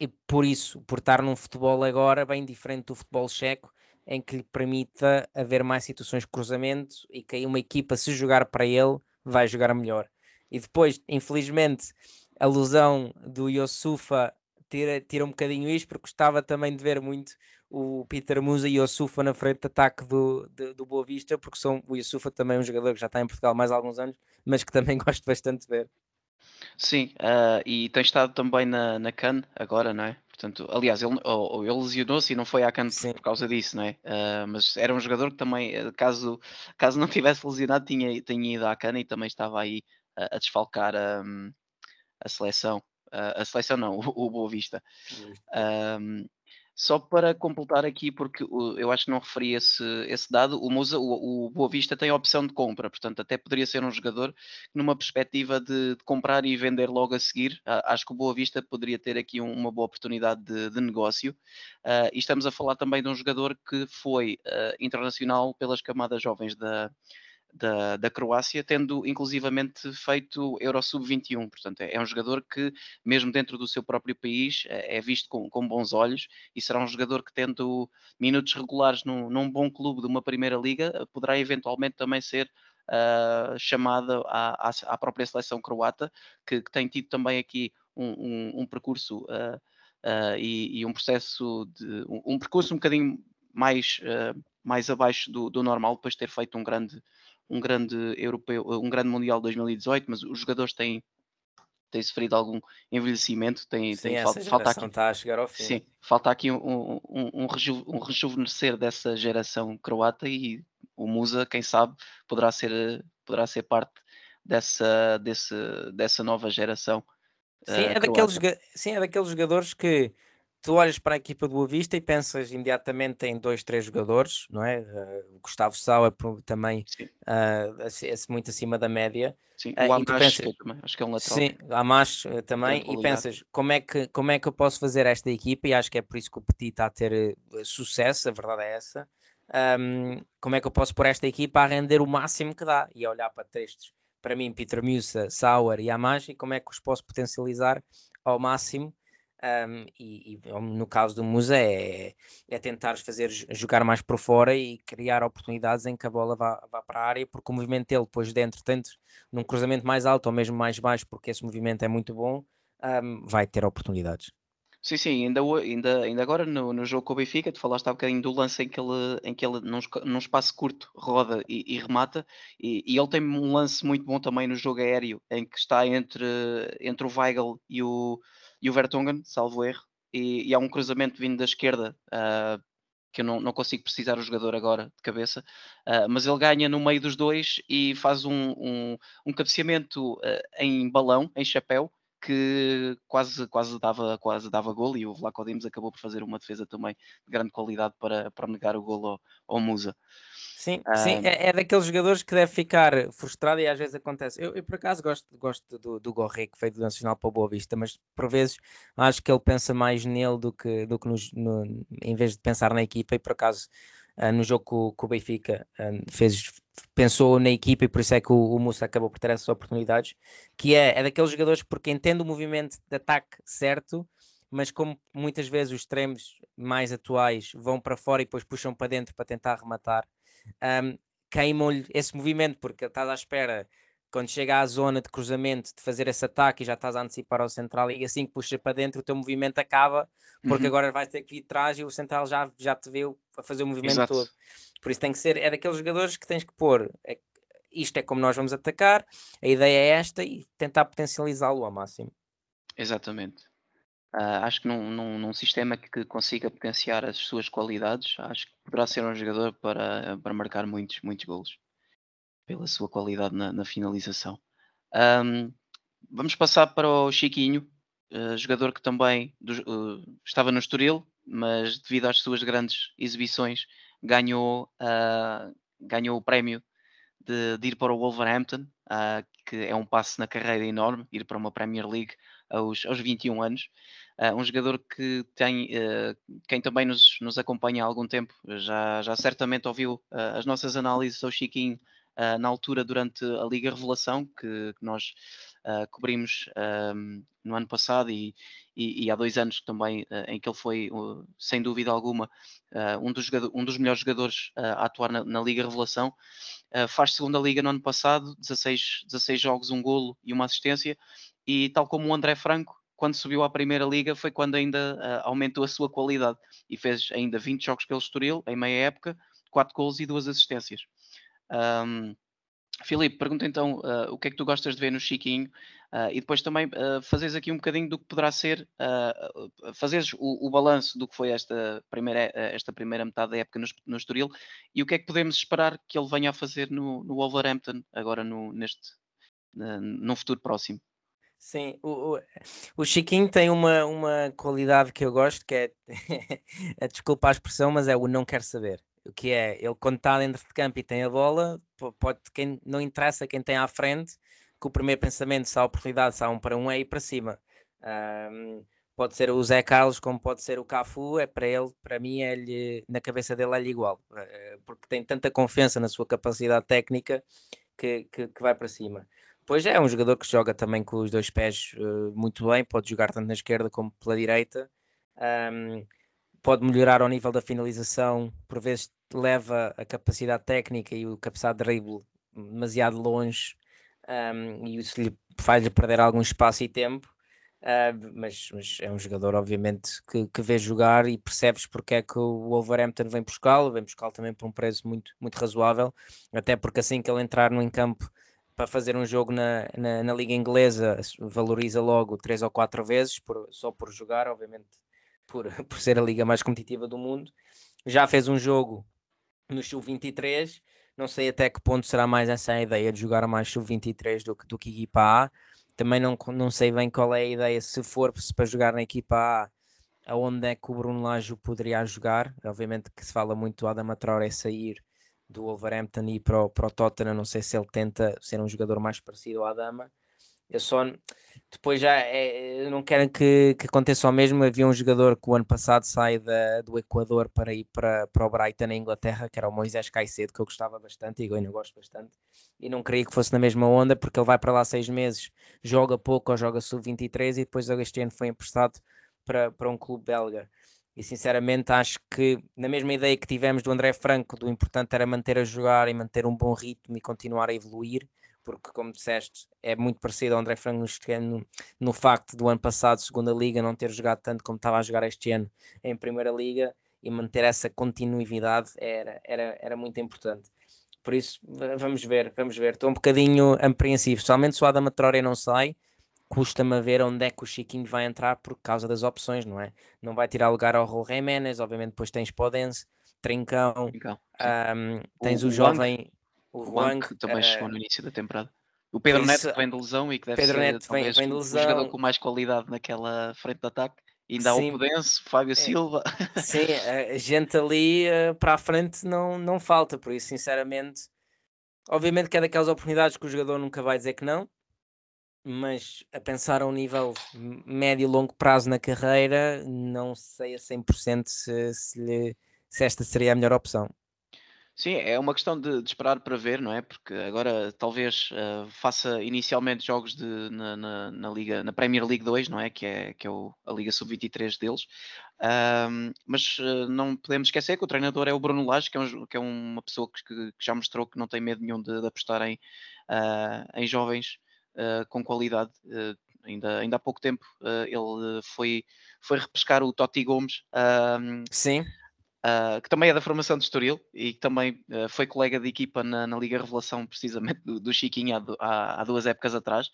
e por isso, por estar num futebol agora bem diferente do futebol checo, em que lhe permita haver mais situações de cruzamento e que aí uma equipa, se jogar para ele, vai jogar melhor. E depois, infelizmente, a lesão do Yosufa tira, tira um bocadinho isto, porque gostava também de ver muito o Peter Musa e o Yosufa na frente de ataque do, do, do Boa Vista, porque são, o Yosufa também é um jogador que já está em Portugal mais alguns anos, mas que também gosto bastante de ver. Sim, uh, e tem estado também na, na CAN agora, não é? Portanto, aliás, ele, ou, ele lesionou-se e não foi à CAN por, por, causa disso, não é? Uh, mas era um jogador que também, caso, caso não tivesse lesionado, tinha, tinha ido à CAN e também estava aí a, a desfalcar a, a seleção. Uh, a seleção não, o, o Boa Vista. Um, só para completar aqui, porque eu acho que não referi esse, esse dado, o, Musa, o, o Boa Vista tem a opção de compra, portanto, até poderia ser um jogador numa perspectiva de, de comprar e vender logo a seguir. acho que o Boa Vista poderia ter aqui um, uma boa oportunidade de, de negócio. Uh, e estamos a falar também de um jogador que foi uh, internacional pelas camadas jovens da, da, da Croácia, tendo inclusivamente feito Euro Sub-21. Portanto, é, é, um jogador que, mesmo dentro do seu próprio país, é, é visto com, com, bons olhos e será um jogador que, tendo minutos regulares num, num bom clube de uma primeira liga, poderá eventualmente também ser uh, chamada à, à, à, própria seleção croata, que, que, tem tido também aqui um, um, um percurso. Uh, Uh, e, e, um processo de um, um, percurso um bocadinho mais, uh, mais abaixo do, do, normal depois de ter feito um grande, um grande europeu, um grande mundial 2018, mas os jogadores têm tem sofrido algum envelhecimento, tem, sim, tem falta, falta aqui está a chegar ao fim. Sim, falta aqui um, um, um, reju, um rejuvenescer dessa geração croata e o Musa, quem sabe, poderá ser, poderá ser parte dessa, desse, dessa nova geração. Sim, uh, é daqueles, sim, é daqueles jogadores que tu olhas para a equipa do Boa Vista e pensas imediatamente em dois, três jogadores, não é? Uh, o Gustavo Sá é também uh, é muito acima da média. Sim, uh, o Amash pensas, também, acho que é um lateral. Sim, o Amash também, e pensas como é, que, como é que eu posso fazer esta equipa, e acho que é por isso que o Petit está a ter sucesso, a verdade é essa. Um, como é que eu posso pôr esta equipa a render o máximo que dá e a olhar para textos para mim, Peter Musa, Sauer e Amash, e como é que os posso potencializar ao máximo um, e, e, no caso do Musa é, é tentar fazer jogar mais por fora e criar oportunidades em que a bola vá, vá para a área, porque o movimento dele depois dentro, tanto num cruzamento mais alto ou mesmo mais baixo, porque esse movimento é muito bom, um, vai ter oportunidades. Sim, sim, ainda, ainda, ainda agora no, no jogo com o Benfica, tu falaste há bocadinho do lance em que ele, em que ele num, num espaço curto roda e, e remata, e, e, ele tem um lance muito bom também no jogo aéreo, em que está entre, entre o Weigl e o, e o Vertonghen, salvo erro, e, e há um cruzamento vindo da esquerda, uh, que eu não, não, consigo precisar o jogador agora de cabeça, uh, mas ele ganha no meio dos dois e faz um, um, um cabeceamento uh, em balão, em chapéu, que quase, quase, dava, quase dava gol e o Vlaco Dimos acabou por fazer uma defesa também de grande qualidade para, para negar o gol ao, ao Musa. Sim, sim é, é, daqueles jogadores que deve ficar frustrado e às vezes acontece. Eu, eu por acaso gosto, gosto do, do Gorré, que veio do Nacional para o Boa Vista, mas por vezes acho que ele pensa mais nele do que, do que nos, no, em vez de pensar na equipa. E por acaso uh, no jogo com, com o Benfica uh, fez, pensou na equipa e por isso é que o, o Musa acabou por ter essas oportunidades. Que é, é daqueles jogadores porque entende o movimento de ataque certo mas como muitas vezes os extremos mais atuais vão para fora e depois puxam para dentro para tentar rematar, um, queimam-lhe esse movimento, porque estás à espera quando chega à zona de cruzamento de fazer esse ataque e já estás a antecipar ao central e assim que puxa para dentro o teu movimento acaba porque uhum. agora vais ter que vir de trás e o central já, já te vê a fazer o movimento Exato. todo por isso tem que ser, é daqueles jogadores que tens que pôr é, isto é como nós vamos atacar a ideia é esta e tentar potencializá-lo ao máximo Exatamente Uh, acho que num, num, num, sistema que consiga potenciar as suas qualidades, acho que poderá ser um jogador para, para marcar muitos, muitos golos pela sua qualidade na, na finalização. Um, vamos passar para o Chiquinho, uh, jogador que também do, uh, estava no Estoril, mas devido às suas grandes exibições ganhou, ganhou o prémio de, de, ir para o Wolverhampton, que é um passo na carreira enorme, ir para uma Premier League aos, aos 21 anos. Uh, um jogador que tem, uh, quem também nos, nos, acompanha há algum tempo, já, já certamente ouviu uh, as nossas análises ao Chiquinho na altura durante a Liga Revelação, que, que nós cobrimos um, no ano passado e, e, e, há dois anos também, em que ele foi, sem dúvida alguma, um dos, um, dos, melhores jogadores a atuar na, na Liga Revelação. faz segunda Liga no ano passado, 16, 16 jogos, um golo e uma assistência, e tal como o André Franco, quando subiu à Primeira Liga foi quando ainda uh, aumentou a sua qualidade e fez ainda 20 jogos pelo Estoril em meia época, 4 gols e 2 assistências. Um, Filipe, pergunta então uh, o que é que tu gostas de ver no Chiquinho uh, e depois também uh, fazes aqui um bocadinho do que poderá ser, uh, fazes o, o balanço do que foi esta primeira, esta primeira metade da época no, no Estoril e o que é que podemos esperar que ele venha a fazer no, no Wolverhampton agora no, neste, num futuro próximo. Sim, o, o, o, Chiquinho tem uma, uma qualidade que eu gosto, que é, desculpa a expressão, mas é o não quer saber. O que é, ele quando está dentro de campo e tem a bola, pode, quem, não interessa quem tem à frente, que o primeiro pensamento, se há oportunidade, se há um para um, é ir para cima. Um, pode ser o Zé Carlos, como pode ser o Cafu, é para ele, para mim, é -lhe, na cabeça dele é-lhe igual, eh, porque tem tanta confiança na sua capacidade técnica que, que, que vai para cima. Pois é, é um jogador que joga também com os dois pés uh, muito bem, pode jogar tanto na esquerda como pela direita, um, pode melhorar ao nível da finalização, por vezes leva a capacidade técnica e o capacidade de drible demasiado longe um, e isso lhe faz-lhe perder algum espaço e tempo. Uh, mas, mas, é um jogador, obviamente, que, que vê jogar e percebes porque é que o Wolverhampton vem buscá-lo, vem buscá-lo também por um preço muito, muito razoável, até porque assim que ele entrar no campo para fazer um jogo na, na, na, Liga Inglesa valoriza logo três ou quatro vezes por, só por jogar, obviamente por, por ser a liga mais competitiva do mundo. Já fez um jogo no Sub-23, não sei até que ponto será mais essa a ideia de jogar mais Sub-23 do, do que equipa A. Também não, não sei bem qual é a ideia, se for se para jogar na equipa A, aonde é que o Bruno Lage poderia jogar. Obviamente que se fala muito do Adama Traoré sair do Wolverhampton e para o, para o Tottenham, não sei se ele tenta ser um jogador mais parecido ao Adama. Eu só depois já é, não quero que, que aconteça o mesmo. Havia um jogador que o ano passado sai da, do Equador para ir para, para o Brighton na Inglaterra, que era o Moisés Caicedo, que eu gostava bastante e eu ainda gosto bastante. E não queria que fosse na mesma onda, porque ele vai para lá seis meses, joga pouco ou joga sub-23 e depois este ano foi emprestado para, para um clube belga. E sinceramente acho que na mesma ideia que tivemos do André Franco, do importante era manter a jogar e manter um bom ritmo e continuar a evoluir, porque como disseste, é muito parecido ao André Franco no, no facto do ano passado, segunda liga, não ter jogado tanto como estava a jogar este ano em primeira liga e manter essa continuidade era, era, era muito importante. Por isso, vamos ver, vamos ver. Estou um bocadinho apreensivo, somente se o Adama Traoré não sai, custa-me a ver onde é que o Chiquinho vai entrar por causa das opções, não é? Não vai tirar lugar ao Raul Jiménez, obviamente depois tens Podense, Trincão, um, tens o, o jovem... O Juan, que também uh, chegou no início da temporada. O Pedro isso, Neto vem de lesão e que deve Pedro ser Neto vem, o jogador com mais qualidade naquela frente de ataque. E ainda há o Podense, Fábio é, Silva. Sim, a gente ali uh, para a frente não, não falta, por isso, sinceramente, obviamente que é daquelas oportunidades que o jogador nunca vai dizer que não, mas a pensar a um nível médio e longo prazo na carreira, não sei a 100% se, se, lhe, se esta seria a melhor opção. Sim, é uma questão de, de esperar para ver, não é? Porque agora talvez uh, faça inicialmente jogos de, na, na, na, Liga, na Premier League 2, não é? Que é, que é o, a Liga Sub-23 deles. Mas uh, não podemos esquecer que o treinador é o Bruno Lage, que é, um, que é uma pessoa que, que, já mostrou que não tem medo nenhum de, de apostar em, ah, em jovens com qualidade. Uh, ainda, ainda há pouco tempo uh, ele foi, foi repescar o Totti Gomes. Sim. Uh, que também é da formação de Estoril e que também uh, foi colega de equipa na, na Liga Revelação, precisamente do, do Chiquinho há, há, há, duas épocas atrás,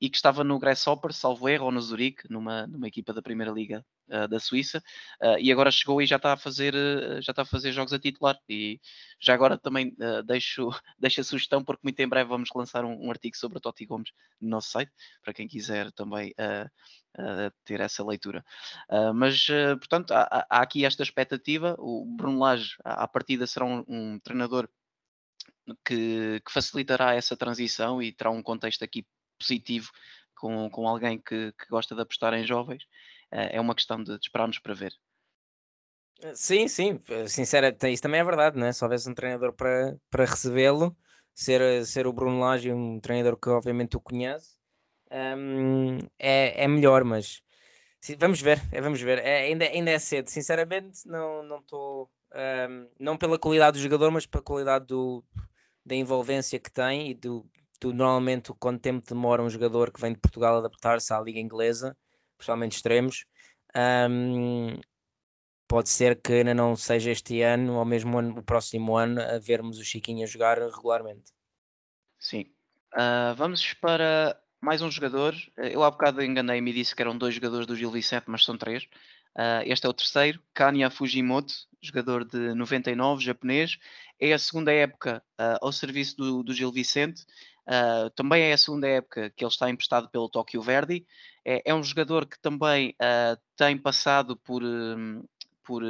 e que estava no Grasshopper, salvo erro, ou no Zurique, numa, numa equipa da Primeira Liga uh, da Suíça, e agora chegou e já está a fazer, já está a fazer jogos a titular. E já agora também deixo, deixo a sugestão, porque muito em breve vamos lançar um, um artigo sobre o Totti Gomes no nosso site, para quem quiser também uh, ter essa leitura. Uh, mas, uh, portanto, há, há, aqui esta expectativa. O Bruno Lage, à partida, será um, um treinador que, que, facilitará essa transição e terá um contexto aqui positivo com, com alguém que, que gosta de apostar em jovens. é uma questão de, de esperarmos para ver. Sim, sim, sinceramente, isso também é verdade, né? Se houvesse um treinador para, para recebê-lo, ser, ser o Bruno Lage, um treinador que obviamente o conhece, um, é, é melhor, mas sim, vamos ver, é, vamos ver. É, ainda, ainda é cedo, sinceramente, não estou. Um, não pela qualidade do jogador, mas pela qualidade do, da envolvência que tem e do, do normalmente quanto tempo demora um jogador que vem de Portugal adaptar-se à liga inglesa, principalmente extremos. Um, pode ser que ainda não seja este ano ou mesmo ano, o próximo ano a vermos o Chiquinho a jogar regularmente. Sim. Uh, vamos para mais um jogador. Eu há bocado enganei-me e disse que eram dois jogadores do Gil Vicente, mas são três. Uh, este é o terceiro, Kanya Fujimoto, jogador de 99, japonês. É a segunda época uh, ao serviço do, do Gil Vicente. Uh, também é a segunda época que ele está emprestado pelo Tokyo Verdi. É, é um jogador que também tem passado por, um, por,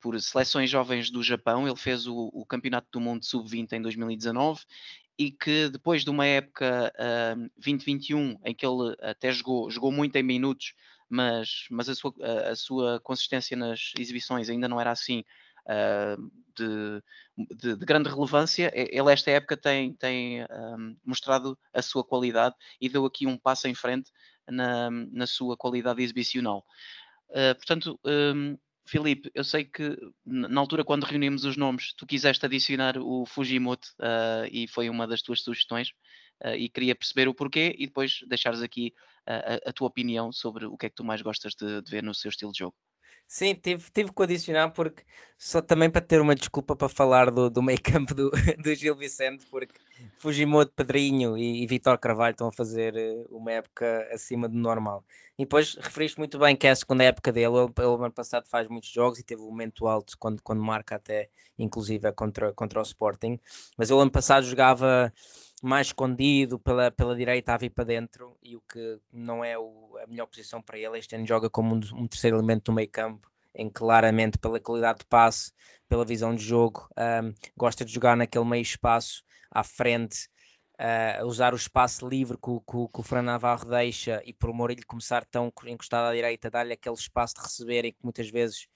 por seleções jovens do Japão. Ele fez o, o Campeonato do Mundo Sub-20 em 2019 e que depois de uma época uh, 2021 em que ele até jogou, jogou muito em minutos, mas, mas a, sua, a, sua consistência nas exibições ainda não era assim uh, de, de, de, grande relevância. Ele esta época tem, tem um, mostrado a sua qualidade e deu aqui um passo em frente na, na sua qualidade exibicional. Uh, portanto, um, Filipe, eu sei que na altura quando reunimos os nomes, tu quiseste adicionar o Fujimoto uh, e foi uma das tuas sugestões uh, e queria perceber o porquê e depois deixares aqui a, a, tua opinião sobre o que é que tu mais gostas de, de ver no seu estilo de jogo. Sim, tive, tive que adicionar porque só também para ter uma desculpa para falar do, do meio campo do, do Gil Vicente, porque Fujimoto, Pedrinho e, e Vitor Carvalho estão a fazer uma época acima do normal. E depois referiste muito bem que é a segunda época dele. Ele, ele ano passado faz muitos jogos e teve um momento alto quando, quando marca até, inclusive, contra, contra o Sporting. Mas ele ano passado jogava mais escondido pela, pela direita a vir para dentro e o que não é o, a melhor posição para ele. Este ano joga como um, um terceiro elemento do meio campo, em claramente pela qualidade de passe, pela visão de jogo, um, gosta de jogar naquele meio espaço à frente uh, usar o espaço livre que, que, que o Fran Navarro deixa e por Mourinho começar tão encostado à direita, dar-lhe aquele espaço de receber e que muitas vezes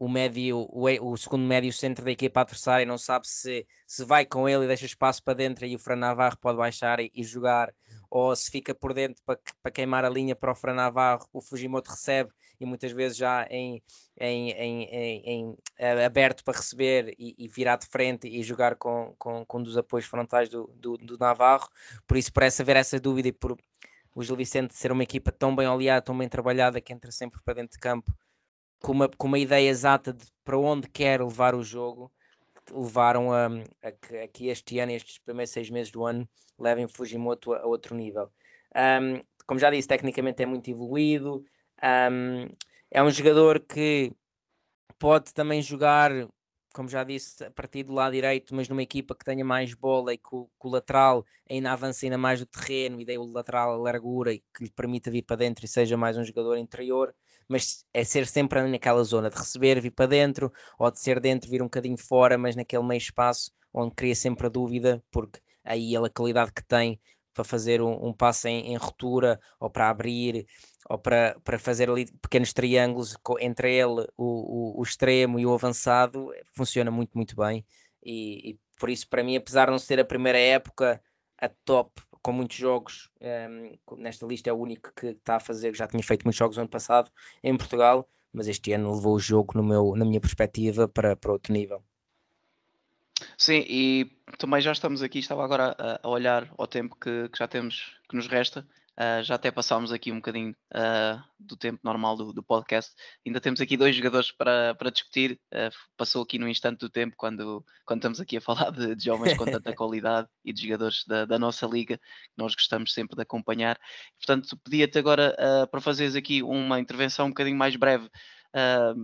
o médio, o, o, segundo médio centro da equipa adversária não sabe se, se vai com ele e deixa espaço para dentro e o Fran Navarro pode baixar e, e jogar, ou se fica por dentro para, para queimar a linha para o Fran Navarro, o Fujimoto recebe e muitas vezes já em, em, em, em eh, aberto para receber e, e, virar de frente e jogar com, com, com um dos apoios frontais do, do, do, Navarro. Por isso parece haver essa dúvida e por o Gil Vicente ser uma equipa tão bem oleada, tão bem trabalhada que entra sempre para dentro de campo com uma, com uma ideia exata de para onde quer levar o jogo levaram a, a, a que este ano, estes primeiros seis meses do ano, levem Fujimoto a, a outro nível. Um, como já disse, tecnicamente é muito evoluído, um, é um jogador que pode também jogar, como já disse, a partir do lado direito, mas numa equipa que tenha mais bola e que o, o lateral ainda avance ainda mais do terreno e dê o lateral a largura e que lhe permita vir para dentro e seja mais um jogador interior. Mas é ser sempre naquela zona de receber, vir para dentro, ou de ser dentro, vir um bocadinho fora, mas naquele meio espaço onde cria sempre a dúvida, porque aí ele, a qualidade que tem para fazer um, um passe em, em ruptura ou para abrir ou para, para fazer ali pequenos triângulos entre ele, o, o, o extremo e o avançado, funciona muito, muito bem. E, e, por isso, para mim, apesar de não ser a primeira época a top, com muitos jogos, um, ehm, nesta lista é o único que está a fazer, já tinha feito muitos jogos no ano passado em Portugal, mas este ano levou o jogo, no meu, na minha perspectiva, para, para outro nível. Sim, e também já estamos aqui, estava agora a, a olhar ao tempo que, que, já temos, que nos resta. Uh, já até passámos aqui um bocadinho uh, do tempo normal do, do, podcast. Ainda temos aqui dois jogadores para, para discutir. Uh, passou aqui no instante do tempo quando, quando estamos aqui a falar de, de jovens com tanta qualidade e de jogadores da, da, nossa liga que nós gostamos sempre de acompanhar. Portanto, pedia-te agora para fazeres aqui uma intervenção um bocadinho mais breve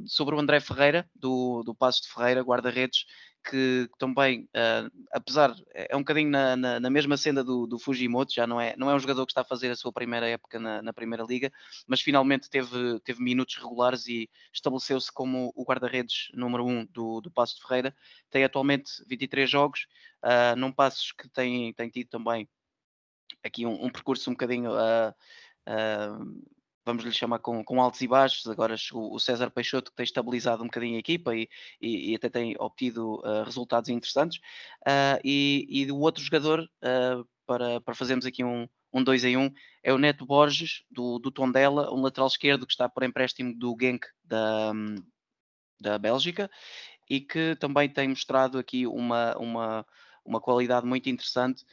sobre o André Ferreira, do, do Passo de Ferreira, guarda-redes, que também, uh, apesar, é, é um bocadinho na, na, na, mesma senda do, do Fujimoto, já não é, não é um jogador que está a fazer a sua primeira época na, na Primeira Liga, mas finalmente teve, teve minutos regulares e estabeleceu-se como o guarda-redes número 1 um do, do Passo de Ferreira. Tem atualmente 23 jogos, uh, num Passos que tem, tem tido também aqui um, um percurso um bocadinho uh, vamos lhe chamar com, com altos e baixos. Agora o, o César Peixoto que tem estabilizado um bocadinho a equipa e, e, e até tem obtido uh, resultados interessantes. Uh, e, e o outro jogador, uh, para, para fazermos aqui um, um 2 em 1, um, é o Neto Borges, do, do Tondela, um lateral esquerdo que está por empréstimo do Genk da, da Bélgica e que também tem mostrado aqui uma, uma, uma qualidade muito interessante.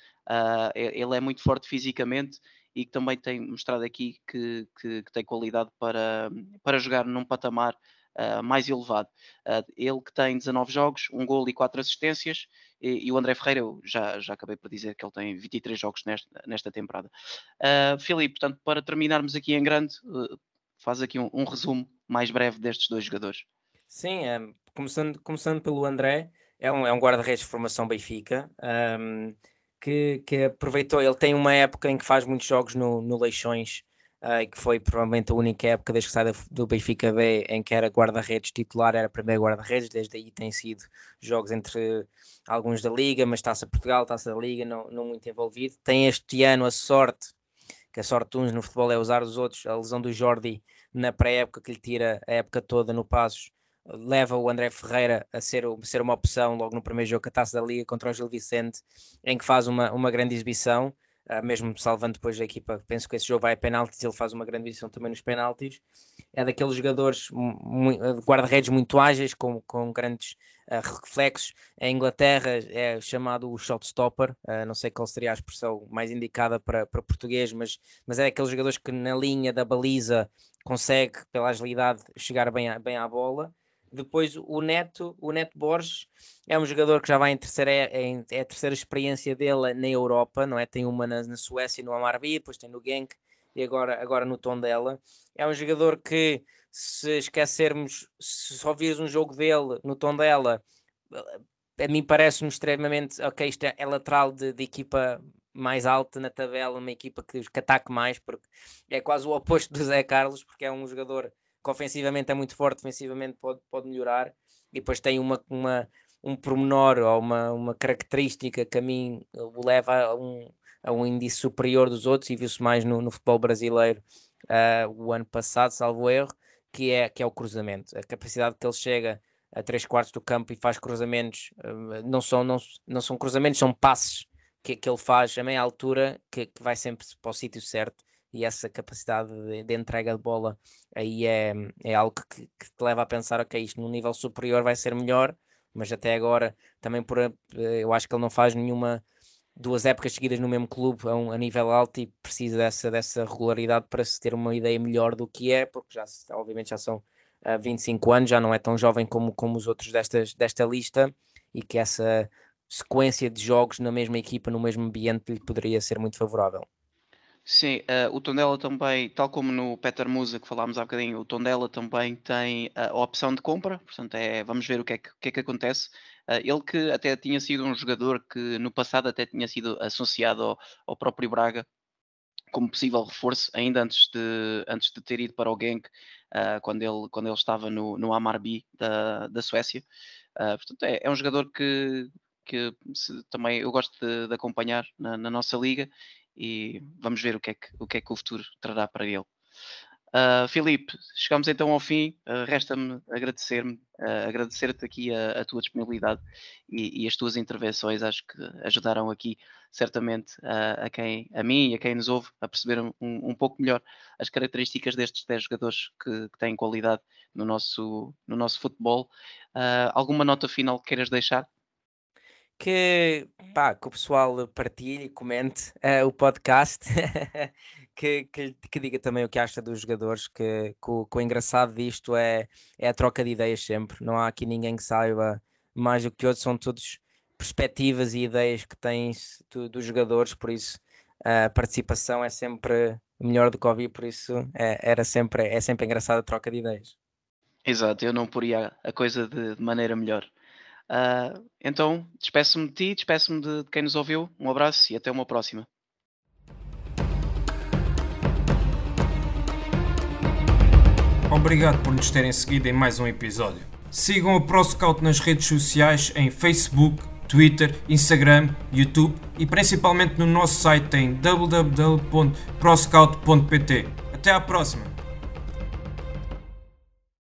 ele é muito forte fisicamente e que também tem mostrado aqui que, que, que tem qualidade para, para jogar num patamar uh, mais elevado. Uh, ele que tem 19 jogos, um gol e 4 assistências, e, e, o André Ferreira, eu já, já acabei por dizer que ele tem 23 jogos nesta, nesta temporada. Uh, Filipe, portanto, para terminarmos aqui em grande, faz aqui um, um, resumo mais breve destes dois jogadores. Sim, é, começando, começando pelo André, é um, é um guarda-redes de formação Benfica. Um, que, que aproveitou, ele tem uma época em que faz muitos jogos no, no Leixões, uh, que foi provavelmente a única época desde que sai do Benfica B em que era guarda-redes titular, era primeiro guarda-redes, desde aí tem sido jogos entre alguns da Liga, mas Taça Portugal, Taça da Liga, não, não muito envolvido. Tem este ano a sorte, que a sorte de uns no futebol é usar os outros, a lesão do Jordi na pré-época que lhe tira a época toda no Passos, leva o André Ferreira a ser, ser uma opção logo no primeiro jogo, a taça da Liga contra o Gil Vicente, em que faz uma, uma grande exibição. Uh, mesmo salvando depois a equipa, penso que esse jogo vai a penaltis, ele faz uma grande exibição também nos penaltis. É daqueles jogadores guarda-redes muito ágeis, com, com grandes uh, reflexos. Em Inglaterra é chamado o shot stopper, uh, não sei qual seria a expressão mais indicada para, para português, mas, mas é daqueles jogadores que na linha da baliza consegue, pela agilidade, chegar bem, bem à bola. Depois o Neto, o Neto Borges é um jogador que já vai em terceira, é, é a terceira experiência dele na Europa, não é? Tem uma na, na Suécia no Amarby, depois tem no Genk e agora, agora no Tondela. É um jogador que, se esquecermos, se só vires um jogo dele no Tondela, a mim parece-me extremamente, ok, isto é, é lateral de, de, equipa mais alta na tabela, uma equipa que, que ataque mais, porque é quase o oposto do Zé Carlos, porque é um jogador que ofensivamente é muito forte, defensivamente pode, pode melhorar, e depois tem uma, uma, um pormenor ou uma, uma característica que a mim o leva a um, a um índice superior dos outros, e viu-se mais no, no, futebol brasileiro uh, o ano passado, salvo erro, que é, que é o cruzamento. A capacidade que ele chega a três quartos do campo e faz cruzamentos, uh, não, são, não, não são cruzamentos, são passes que, que ele faz a meia altura, que, que vai sempre para o sítio certo e essa capacidade de, de, entrega de bola aí é, é algo que, que, te leva a pensar, ok, isto no nível superior vai ser melhor, mas até agora também por eu acho que ele não faz nenhuma duas épocas seguidas no mesmo clube a, um, a nível alto e precisa dessa, dessa regularidade para se ter uma ideia melhor do que é, porque já obviamente já são uh, 25 anos, já não é tão jovem como, como os outros destas, desta lista e que essa sequência de jogos na mesma equipa, no mesmo ambiente lhe poderia ser muito favorável. Sim, uh, o Tondela também, tal como no Peter Musa que falámos há bocadinho, o Tondela também tem a opção de compra, portanto é, vamos ver o que é que, que, é que acontece. Uh, ele que até tinha sido um jogador que no passado até tinha sido associado ao, ao próprio Braga como possível reforço, ainda antes de, antes de ter ido para o Genk, uh, quando, ele, quando ele estava no, no Amarby da, da Suécia. portanto é, é um jogador que, que se, também eu gosto de, de acompanhar na, na nossa liga e vamos ver o que é que o, que é que o futuro trará para ele. Uh, Filipe, chegamos então ao fim. Uh, Resta-me agradecer-me, uh, agradecer-te aqui a, a, tua disponibilidade e, e, as tuas intervenções. Acho que ajudaram aqui certamente a quem, a mim e a quem nos ouve a perceber um, um pouco melhor as características destes 10 jogadores que, que, têm qualidade no nosso, no nosso futebol. alguma nota final que queiras deixar? Que, pá, que o pessoal partilhe, comente uh, o podcast, que, que, que, diga também o que acha dos jogadores, que, que, o, que o engraçado disto é, é a troca de ideias sempre. Não há aqui ninguém que saiba mais do que outros, são todos perspectivas e ideias que tens dos jogadores, por isso a participação é sempre melhor do que ouvir, por isso é, era sempre, é sempre engraçada a troca de ideias. Exato, eu não poria a coisa de, de maneira melhor. Uh, então, despeço-me de ti, despeço-me de, de quem nos ouviu. Um abraço e até uma próxima. Obrigado por nos terem seguido em mais um episódio. Sigam a ProScout nas redes sociais em Facebook, Twitter, Instagram, YouTube e principalmente no nosso site em www.proscout.pt. Até à próxima!